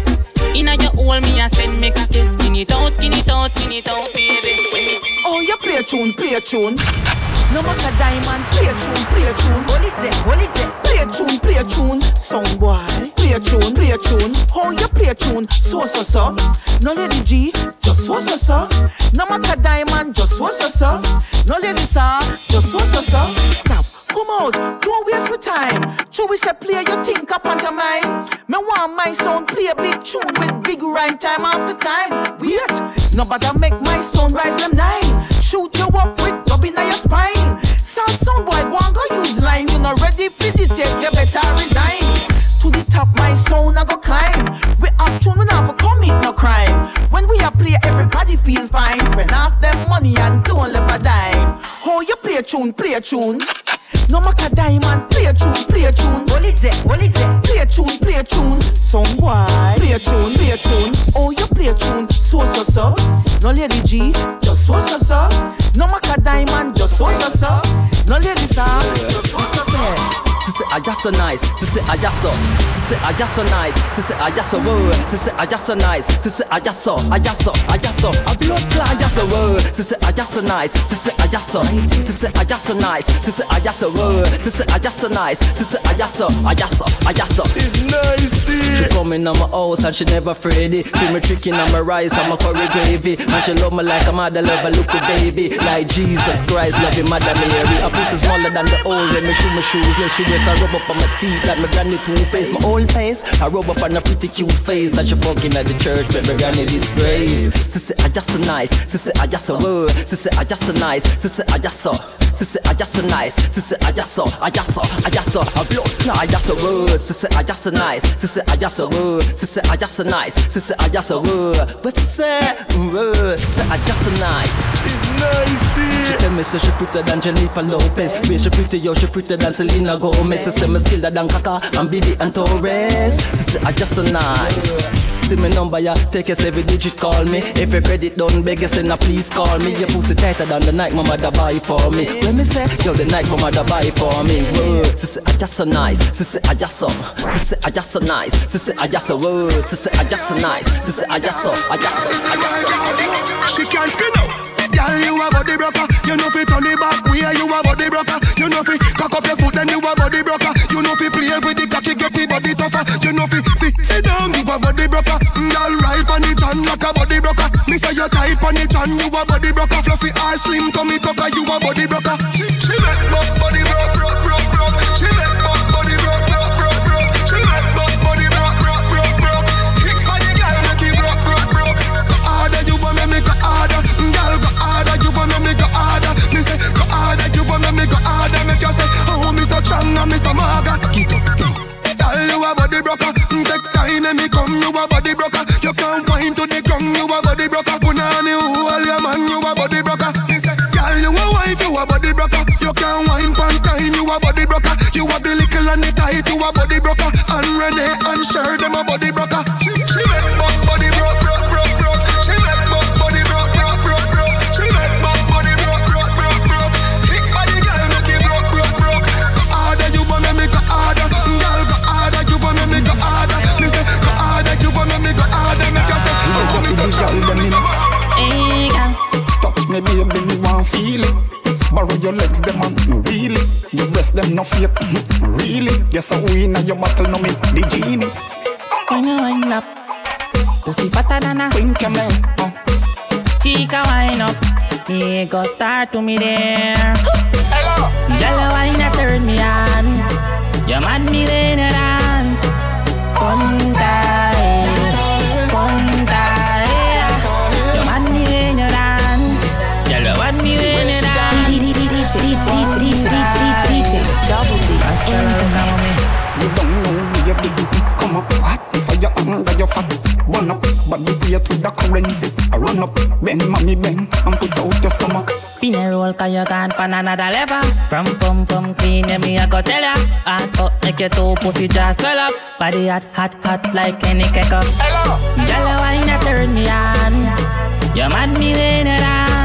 Inna your hole, me a send me cocky. Skin it out, skin it out, skin it out, baby. When me Oh, you play a tune, play a tune. No matter diamond, play a tune, play a tune. Hold it there, hold it there. Play a tune, play a tune. Sound boy, play a tune, play a tune. How you play a tune? So so so. No lady G, just so so so. No matter diamond, just so so so. No lady sir, just so so so. Stop. Come out, don't waste my time. True, we say play your think up onto mine. Me want my sound play a big tune with big rhyme time after time. Wait, nobody make my sound rise them nine. Shoot you up with dub in your spine. Sound sound boy, go and go use line. You not ready for this yet, you better resign. To top, my sound I go climb. We have tune, we not for commit no crime. When we a play, everybody feel fine. Spend half them money and don't left a dime. Oh, you play a tune, play a tune. No matter diamond, play a tune, play a tune. Hold it there, hold it there. Play a tune, play a tune. Some boy, play a tune, play a tune. Oh, you play a tune, so so so. No lady G, just so so so. No matter diamond, just so so so. No lady sir, just so so so. To say I just so nice, to say I just so, to say I just so nice, to say I just so word, to say I just so nice, to say I just so, I just so, I just so, a blood clot just so word, to say I just so nice, to say I just so, to say I just so nice, to say I just so word, to say I just so nice, to say I just so, I just so, I just so. It's nice. She come in on my house and she never afraid it. Feel me tricking on my rice and my curry gravy, and she love me like a mother love a little baby, like Jesus Christ loving Mother Mary. A pussy smaller than the old when me shoe my shoes, let she wears I rub up on my teeth like my granny toothpaste. My old face, I rub up on a pretty cute face. And she fucking at the church, but my granny disgrace. She say I just so nice, she say I just so word, she say I just so nice, she say I just so. She say I just so nice, she say I just so, I just so, I just so. A blood clot, I just so word, she say I just so nice, she say I just so word, she say I just so nice, she say I just so word. But say word, she I just so nice. It's nice. She tell me say she prettier than Jennifer Lopez. Way she pretty, yo, she prettier than Selena Gomez. She say me skilled than Kaka and Bibi and Torres. She say I just so nice. See me number, yeah, take us every digit, call me. If your credit done, beg you, send a please call me. Your pussy tighter than the night mama da buy for me. When me say, yo, the night mama da buy for me. She I just so nice. She say I just so. She say I just so nice. She say I just so. She I just so nice. She say I just so. I just so. I just so. She can't spin out. Girl, you a body broker. You know fi turn it back. Where you a body broker. You know fi cock up your foot, then you a body broker. You know fi play with the cocky, get the body tougher. You know fi sit, sit down, you a body broker. Mm, girl, right on the chan like a body broker. Me say you tight on the chan, you a body broker. Fluffy ass, slim tummy tucker, you a body broker. She, she make buck body broke, broke, broke, say go harder, you want me go harder. Make you say, oh, me so strong and me so maga. Get up, down. Girl, you a body broker. Mm, take time and me come, you a body broker. You can't wind to the ground, you a body broker. Punani, who all your man, you a body broker. Girl, you a wife, you a body broker. You can't wine pan time, you a body broker. You a the little and the tight, you a body broker. And Renee and Cher, them a body broker. Your legs, them and no really. Your breast, them no fake, really. Yes, I win at your battle, no me the genie. When you wind up, pussy fatter than a Queen camel, uh. chica wind up. Me got start to me there. Hello. Girl, you wine a turn me on. You mad me when you dance. Conta, eh, Hot fire under your fat. Burn up, body play to the currency. I run up, bend mommy bend and put out your stomach. Pinerol cause you can't pan another lever. From pum pum clean yeah, me I go tell ya. Hot up like your two pussy just swell up. Body hot hot hot like any cake up. Hello. Hello. Jalla wine turn me on. You mad me when you're